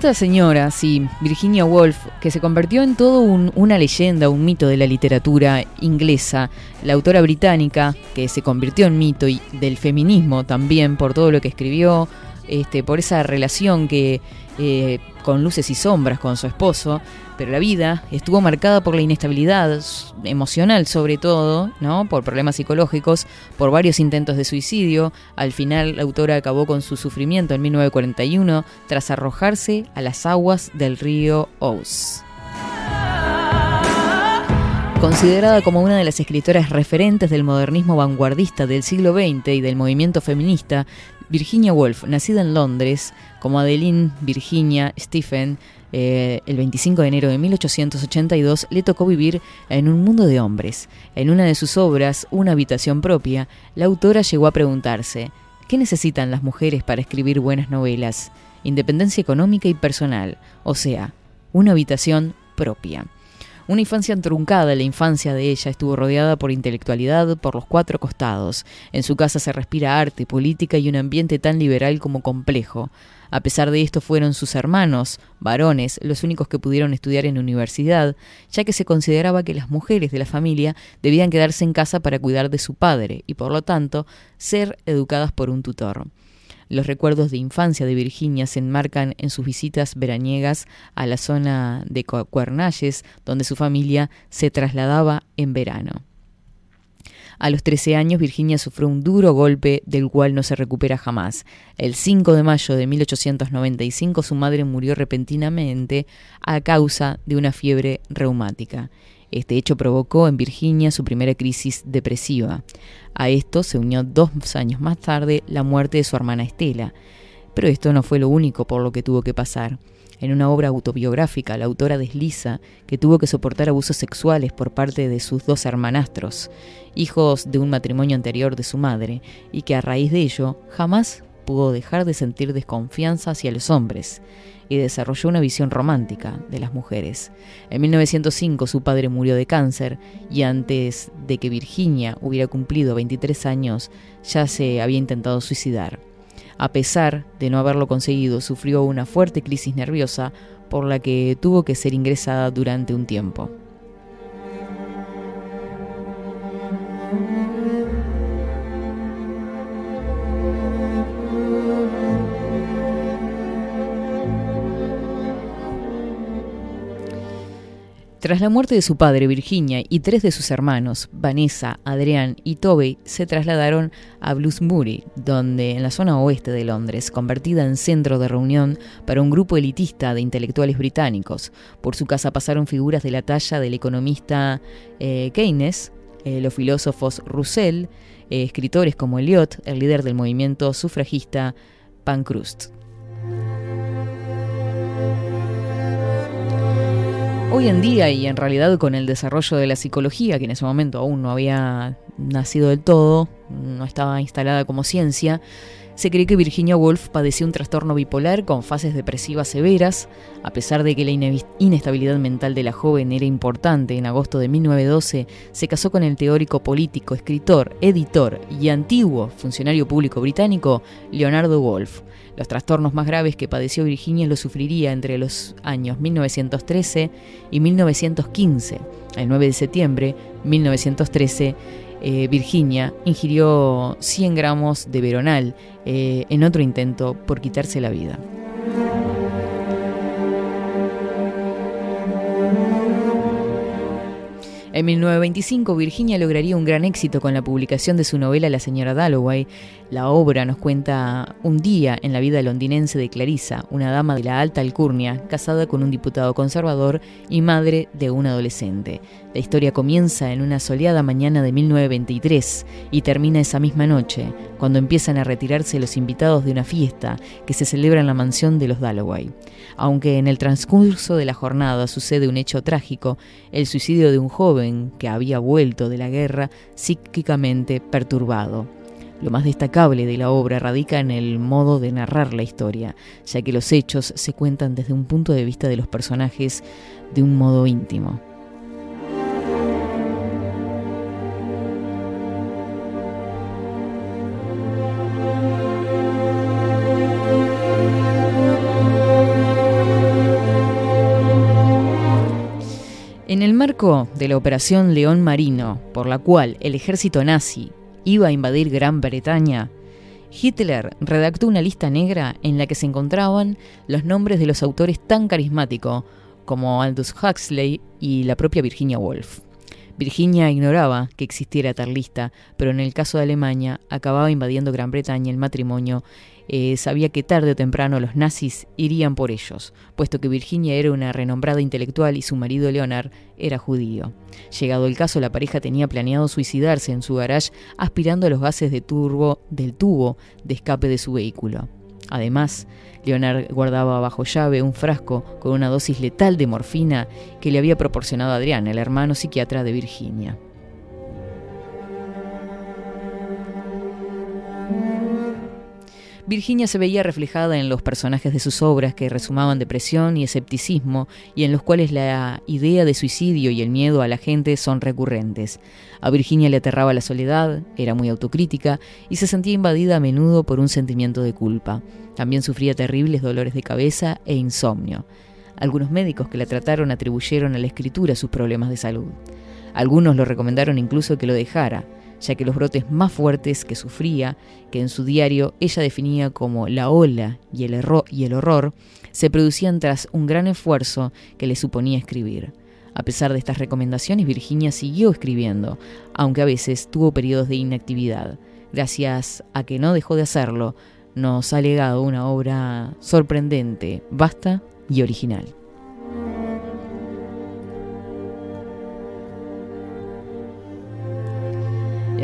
Esta señora, sí, Virginia Woolf, que se convirtió en todo un- una leyenda, un mito de la literatura inglesa, la autora británica, que se convirtió en mito y del feminismo también por todo lo que escribió, este, por esa relación que eh, con luces y sombras con su esposo, pero la vida estuvo marcada por la inestabilidad emocional sobre todo, ¿no? Por problemas psicológicos, por varios intentos de suicidio. Al final la autora acabó con su sufrimiento en 1941 tras arrojarse a las aguas del río Ouse. Considerada como una de las escritoras referentes del modernismo vanguardista del siglo XX y del movimiento feminista, Virginia Woolf, nacida en Londres como Adeline Virginia Stephen, eh, el 25 de enero de 1882, le tocó vivir en un mundo de hombres. En una de sus obras, Una habitación propia, la autora llegó a preguntarse, ¿qué necesitan las mujeres para escribir buenas novelas? Independencia económica y personal, o sea, una habitación propia. Una infancia truncada, la infancia de ella estuvo rodeada por intelectualidad por los cuatro costados. En su casa se respira arte, política y un ambiente tan liberal como complejo. A pesar de esto fueron sus hermanos, varones, los únicos que pudieron estudiar en universidad, ya que se consideraba que las mujeres de la familia debían quedarse en casa para cuidar de su padre y por lo tanto ser educadas por un tutor. Los recuerdos de infancia de Virginia se enmarcan en sus visitas veraniegas a la zona de Cu- Cuernalles, donde su familia se trasladaba en verano. A los 13 años, Virginia sufrió un duro golpe del cual no se recupera jamás. El 5 de mayo de 1895 su madre murió repentinamente a causa de una fiebre reumática. Este hecho provocó en Virginia su primera crisis depresiva. A esto se unió dos años más tarde la muerte de su hermana Estela. Pero esto no fue lo único por lo que tuvo que pasar. En una obra autobiográfica, la autora desliza que tuvo que soportar abusos sexuales por parte de sus dos hermanastros, hijos de un matrimonio anterior de su madre, y que a raíz de ello jamás pudo dejar de sentir desconfianza hacia los hombres y desarrolló una visión romántica de las mujeres. En 1905 su padre murió de cáncer y antes de que Virginia hubiera cumplido 23 años ya se había intentado suicidar. A pesar de no haberlo conseguido, sufrió una fuerte crisis nerviosa por la que tuvo que ser ingresada durante un tiempo. Tras la muerte de su padre, Virginia, y tres de sus hermanos, Vanessa, Adrián y Toby, se trasladaron a Bloomsbury, donde en la zona oeste de Londres, convertida en centro de reunión para un grupo elitista de intelectuales británicos. Por su casa pasaron figuras de la talla del economista eh, Keynes, eh, los filósofos Russell, eh, escritores como Eliot, el líder del movimiento sufragista Pancrust. Hoy en día y en realidad con el desarrollo de la psicología, que en ese momento aún no había nacido del todo, no estaba instalada como ciencia, se cree que Virginia Woolf padecía un trastorno bipolar con fases depresivas severas, a pesar de que la ine- inestabilidad mental de la joven era importante. En agosto de 1912 se casó con el teórico político, escritor, editor y antiguo funcionario público británico Leonardo Woolf. Los trastornos más graves que padeció Virginia los sufriría entre los años 1913 y 1915. El 9 de septiembre de 1913, eh, Virginia ingirió 100 gramos de veronal eh, en otro intento por quitarse la vida. En 1925, Virginia lograría un gran éxito con la publicación de su novela La señora Dalloway. La obra nos cuenta un día en la vida londinense de Clarissa, una dama de la alta alcurnia, casada con un diputado conservador y madre de un adolescente. La historia comienza en una soleada mañana de 1923 y termina esa misma noche, cuando empiezan a retirarse los invitados de una fiesta que se celebra en la mansión de los Dalloway. Aunque en el transcurso de la jornada sucede un hecho trágico, el suicidio de un joven que había vuelto de la guerra psíquicamente perturbado. Lo más destacable de la obra radica en el modo de narrar la historia, ya que los hechos se cuentan desde un punto de vista de los personajes de un modo íntimo. De la Operación León Marino, por la cual el ejército nazi iba a invadir Gran Bretaña, Hitler redactó una lista negra en la que se encontraban los nombres de los autores tan carismáticos como Aldous Huxley y la propia Virginia Woolf. Virginia ignoraba que existiera tal lista, pero en el caso de Alemania acababa invadiendo Gran Bretaña el matrimonio. Eh, sabía que tarde o temprano los nazis irían por ellos, puesto que Virginia era una renombrada intelectual y su marido Leonard era judío. Llegado el caso, la pareja tenía planeado suicidarse en su garage aspirando a los gases de turbo del tubo de escape de su vehículo. Además, Leonard guardaba bajo llave un frasco con una dosis letal de morfina que le había proporcionado Adrián, el hermano psiquiatra de Virginia. Virginia se veía reflejada en los personajes de sus obras que resumaban depresión y escepticismo y en los cuales la idea de suicidio y el miedo a la gente son recurrentes. A Virginia le aterraba la soledad, era muy autocrítica y se sentía invadida a menudo por un sentimiento de culpa. También sufría terribles dolores de cabeza e insomnio. Algunos médicos que la trataron atribuyeron a la escritura sus problemas de salud. Algunos lo recomendaron incluso que lo dejara, ya que los brotes más fuertes que sufría, que en su diario ella definía como la ola y el, y el horror, se producían tras un gran esfuerzo que le suponía escribir. A pesar de estas recomendaciones, Virginia siguió escribiendo, aunque a veces tuvo periodos de inactividad. Gracias a que no dejó de hacerlo, nos ha legado una obra sorprendente, vasta y original.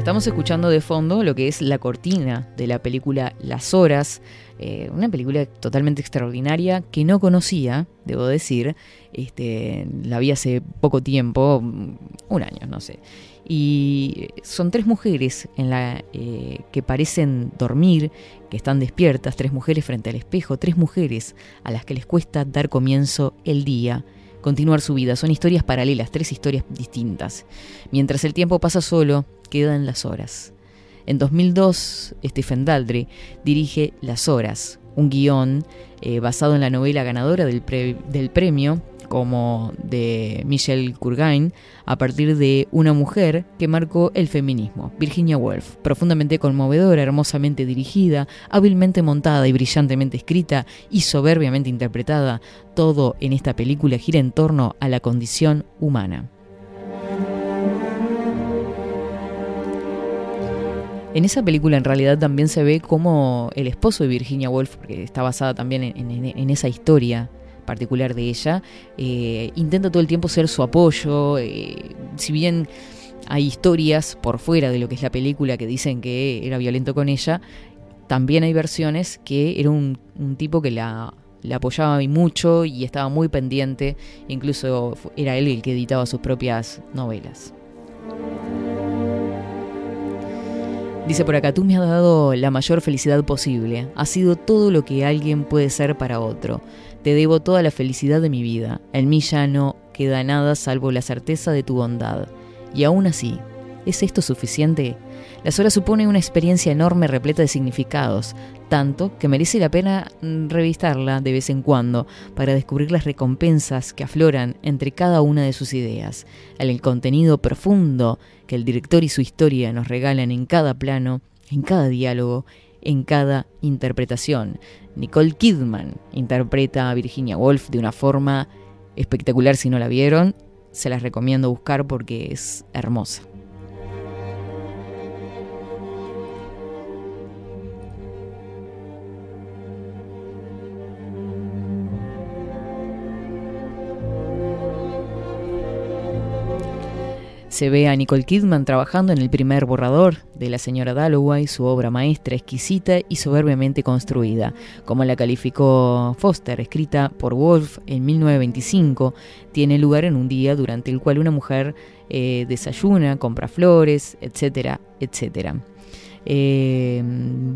Estamos escuchando de fondo lo que es la cortina de la película Las Horas, eh, una película totalmente extraordinaria que no conocía, debo decir, este, la vi hace poco tiempo, mm, un año, no sé. Y son tres mujeres en la, eh, que parecen dormir, que están despiertas, tres mujeres frente al espejo, tres mujeres a las que les cuesta dar comienzo el día, continuar su vida. Son historias paralelas, tres historias distintas. Mientras el tiempo pasa solo, quedan las horas. En 2002, Stephen Daldry dirige Las Horas, un guion eh, basado en la novela ganadora del, del premio como de Michelle Kurgain, a partir de una mujer que marcó el feminismo, Virginia Woolf, profundamente conmovedora, hermosamente dirigida, hábilmente montada y brillantemente escrita y soberbiamente interpretada, todo en esta película gira en torno a la condición humana. En esa película en realidad también se ve como el esposo de Virginia Woolf, porque está basada también en, esa historia particular de ella, eh, intenta todo el tiempo ser su apoyo, eh, si bien hay historias por fuera de lo que es la película que dicen que era violento con ella, también hay versiones que era un, tipo que la, la apoyaba y mucho y estaba muy pendiente, incluso era él el que editaba sus propias novelas. Dice por acá, tú me has dado la mayor felicidad posible. Has sido todo lo que alguien puede ser para otro. Te debo toda la felicidad de mi vida. En mí ya no queda nada salvo la certeza de tu bondad. Y aún así, ¿es esto suficiente? La sola supone una experiencia enorme repleta de significados, tanto que merece la pena mm, revistarla de vez en cuando para descubrir las recompensas que afloran entre cada una de sus ideas, el contenido profundo que el director y su historia nos regalan en cada plano, en cada diálogo, en cada interpretación. Nicole Kidman interpreta a Virginia Woolf de una forma espectacular si no la vieron, se las recomiendo buscar porque es hermosa. Se ve a Nicole Kidman trabajando en el primer borrador de la señora Dalloway, su obra maestra exquisita y soberbiamente construida, como la calificó Foster, escrita por Wolf en 1925, tiene lugar en un día durante el cual una mujer eh, desayuna, compra flores, etcétera, etcétera. Eh,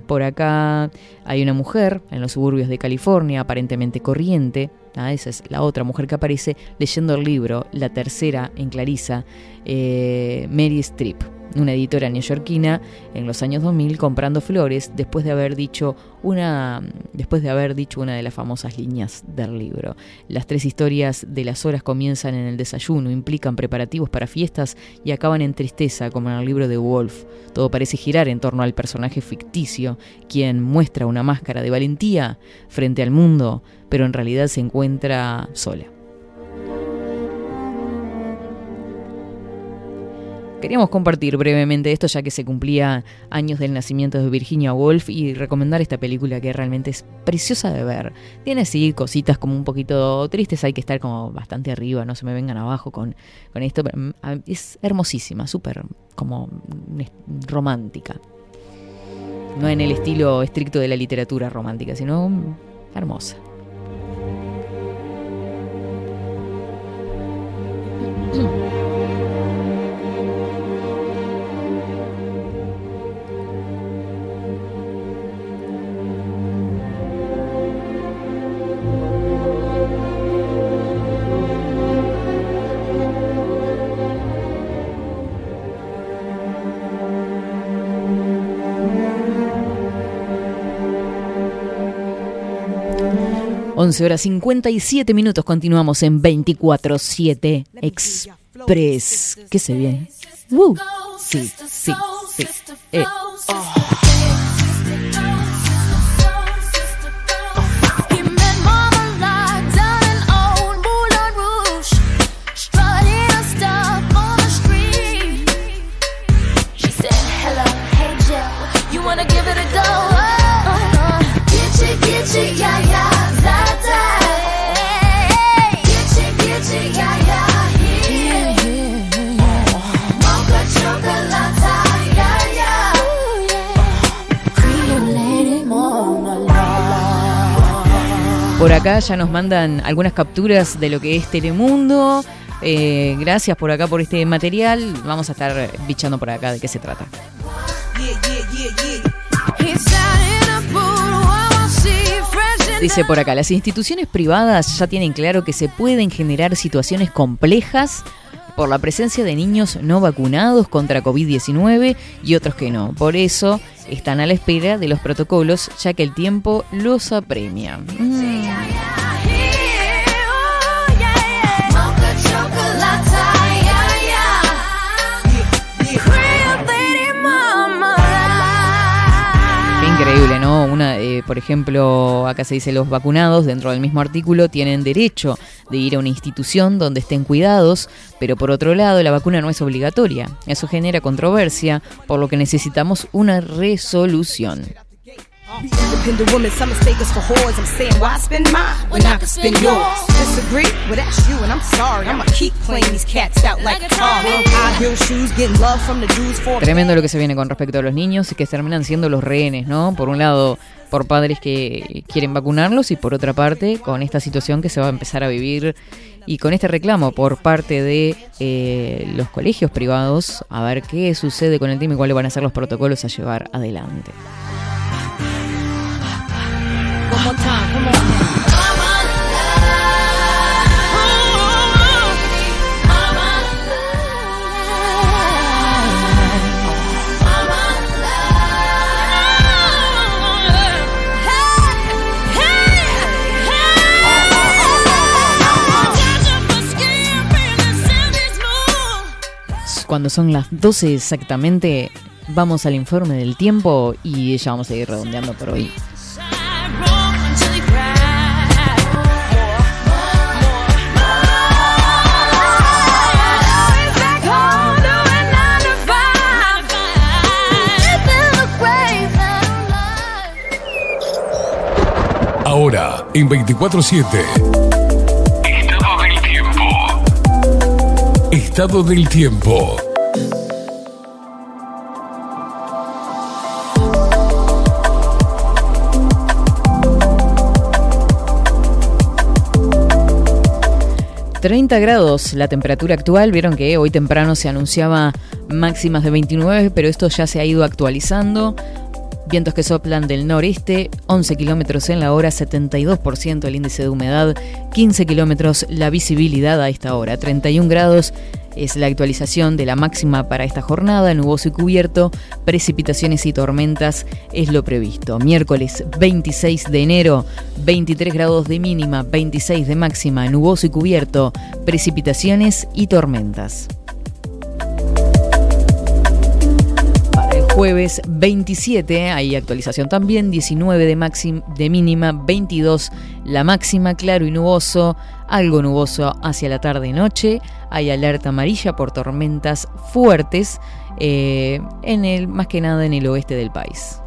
por acá hay una mujer en los suburbios de California, aparentemente corriente. ah, esa es la otra mujer que aparece leyendo el libro, la tercera en Clarissa, eh, Mary Streep, una editora neoyorquina en los años 2000 comprando flores después de haber dicho una después de haber dicho una de las famosas líneas del libro. Las tres historias de las horas comienzan en el desayuno, implican preparativos para fiestas y acaban en tristeza como en el libro de Wolf. Todo parece girar en torno al personaje ficticio, quien muestra una máscara de valentía frente al mundo, pero en realidad se encuentra sola. Queríamos compartir brevemente esto ya que se cumplía años del nacimiento de Virginia Woolf y recomendar esta película que realmente es preciosa de ver. Tiene sí cositas como un poquito tristes, hay que estar como bastante arriba, no se me vengan abajo con, con esto, mm, es hermosísima, súper como mm, romántica. No en el estilo estricto de la literatura romántica, sino mm, hermosa. 11 horas 57 minutos, continuamos en 24-7 Express. ¿Qué se viene? ¡Woo! Sí, sí, sí. Eh. He Por acá ya nos mandan algunas capturas de lo que es Telemundo. Eh, gracias por acá por este material. Vamos a estar bichando por acá de qué se trata. Dice por acá, las instituciones privadas ya tienen claro que se pueden generar situaciones complejas por la presencia de niños no vacunados contra COVID-19 y otros que no. Por eso están a la espera de los protocolos, ya que el tiempo los apremia. Eh, por ejemplo, acá se dice los vacunados, dentro del mismo artículo, tienen derecho de ir a una institución donde estén cuidados, pero por otro lado, la vacuna no es obligatoria. Eso genera controversia, por lo que necesitamos una resolución. Independent women, some mistake us for whores. I'm saying, why spend mine when I can spend yours? Disagree? Well, that's you, and I'm sorry. I'ma keep playing these cats out like a car. High heel shoes, getting love from the Jews for Tremendo lo que se viene con respecto a los niños y que terminan siendo los rehenes, ¿no? Por un lado, por padres que quieren vacunarlos y por otra parte, con esta situación que se va a empezar a vivir y con este reclamo por parte de eh, los colegios privados, a ver qué sucede con el tema y cuáles van a ser los protocolos a llevar adelante. Cuando son las 12 exactamente, vamos al informe del tiempo y ya vamos a ir redondeando por hoy. Ahora, en 24-7. Estado del tiempo. Estado del tiempo. ...30 grados la temperatura actual... ...vieron que hoy temprano se anunciaba máximas de 29... ...pero esto ya se ha ido actualizando... Vientos que soplan del noreste, 11 kilómetros en la hora, 72% el índice de humedad, 15 kilómetros la visibilidad a esta hora, 31 grados es la actualización de la máxima para esta jornada, nuboso y cubierto, precipitaciones y tormentas es lo previsto. Miércoles 26 de enero, 23 grados de mínima, 26 de máxima, nuboso y cubierto, precipitaciones y tormentas. Jueves 27, hay actualización también, 19 de, máxima, de mínima, 22 la máxima, claro y nuboso, algo nuboso hacia la tarde y noche, hay alerta amarilla por tormentas fuertes, eh, en el, más que nada en el oeste del país.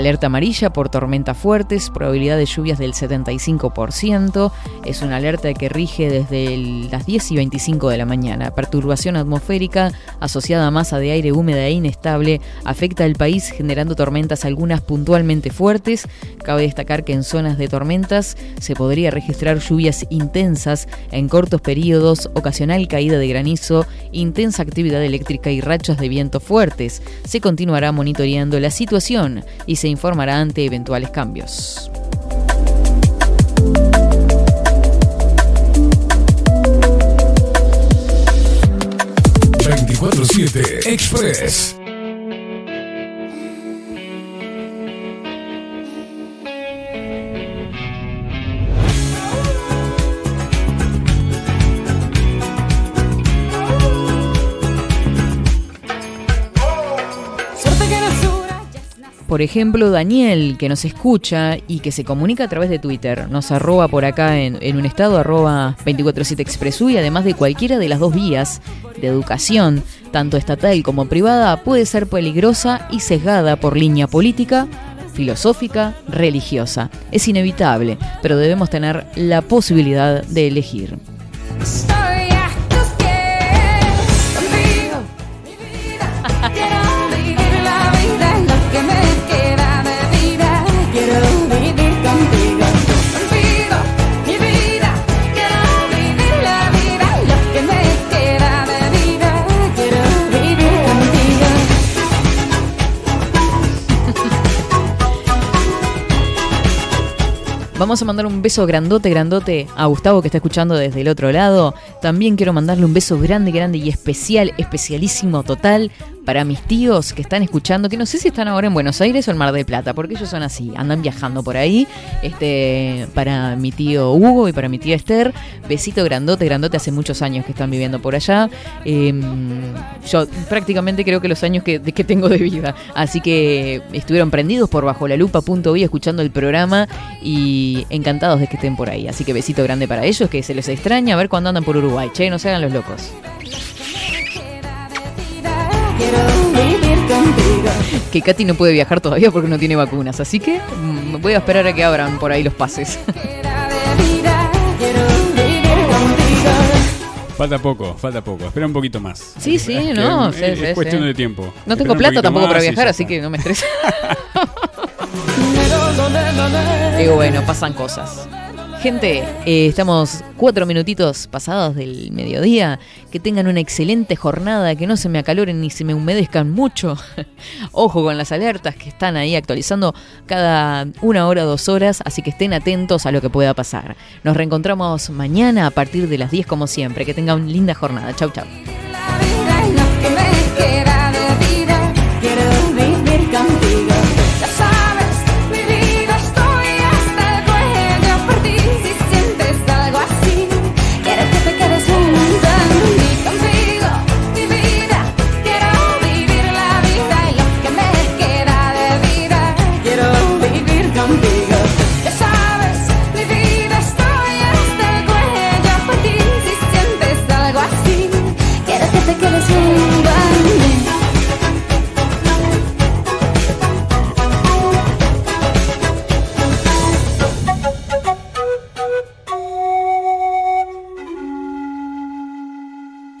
Alerta amarilla por tormentas fuertes, probabilidad de lluvias del 75%. Es una alerta que rige desde el- las 10 y 25 de la mañana. Perturbación atmosférica asociada a masa de aire húmeda e inestable afecta al país generando tormentas algunas puntualmente fuertes. Cabe destacar que en zonas de tormentas se podría registrar lluvias intensas en cortos periodos, ocasional caída de granizo, intensa actividad eléctrica y rachas de viento fuertes. Se continuará monitoreando la situación y se informará ante eventuales cambios. ...24-7 Express. Por ejemplo, Daniel, que nos escucha y que se comunica a través de Twitter, nos arroba por acá en, un estado arroba 247 Expresu y además de cualquiera de las dos vías de educación, tanto estatal como privada, puede ser peligrosa y sesgada por línea política, filosófica, religiosa. Es inevitable, pero debemos tener la posibilidad de elegir. Vamos a mandar un beso grandote, grandote a Gustavo que está escuchando desde el otro lado. También quiero mandarle un beso grande, grande y especial, especialísimo, total para mis tíos que están escuchando, que no sé si están ahora en Buenos Aires o en Mar del Plata, porque ellos son así, andan viajando por ahí. Este, para mi tío Hugo y para mi tía Esther, besito grandote, grandote, hace muchos años que están viviendo por allá. Eh, yo prácticamente creo que los años que, que tengo de vida. Así que estuvieron prendidos por bajo la lupa.uy escuchando el programa y encantados de que estén por ahí. Así que besito grande para ellos, que se les extraña a ver cuando andan por Uruguay. Che, no se hagan los locos. Que Katy no puede viajar todavía porque no tiene vacunas, así que mm, voy a esperar a que abran por ahí los pases. Falta poco, falta poco. Espera un poquito más. Sí, sí, no, es, sí, es sí, cuestión sí. de tiempo. No Espera tengo plata tampoco para más viajar, así que no me estresa. Digo, bueno, pasan cosas. Gente, eh, estamos cuatro minutitos pasados del mediodía. Que tengan una excelente jornada, que no se me acaloren ni se me humedezcan mucho. Ojo con las alertas que están ahí actualizando cada una hora, dos horas, así que estén atentos a lo que pueda pasar. Nos reencontramos mañana a partir de las 10 como siempre. Que tengan una linda jornada. Chau, chau.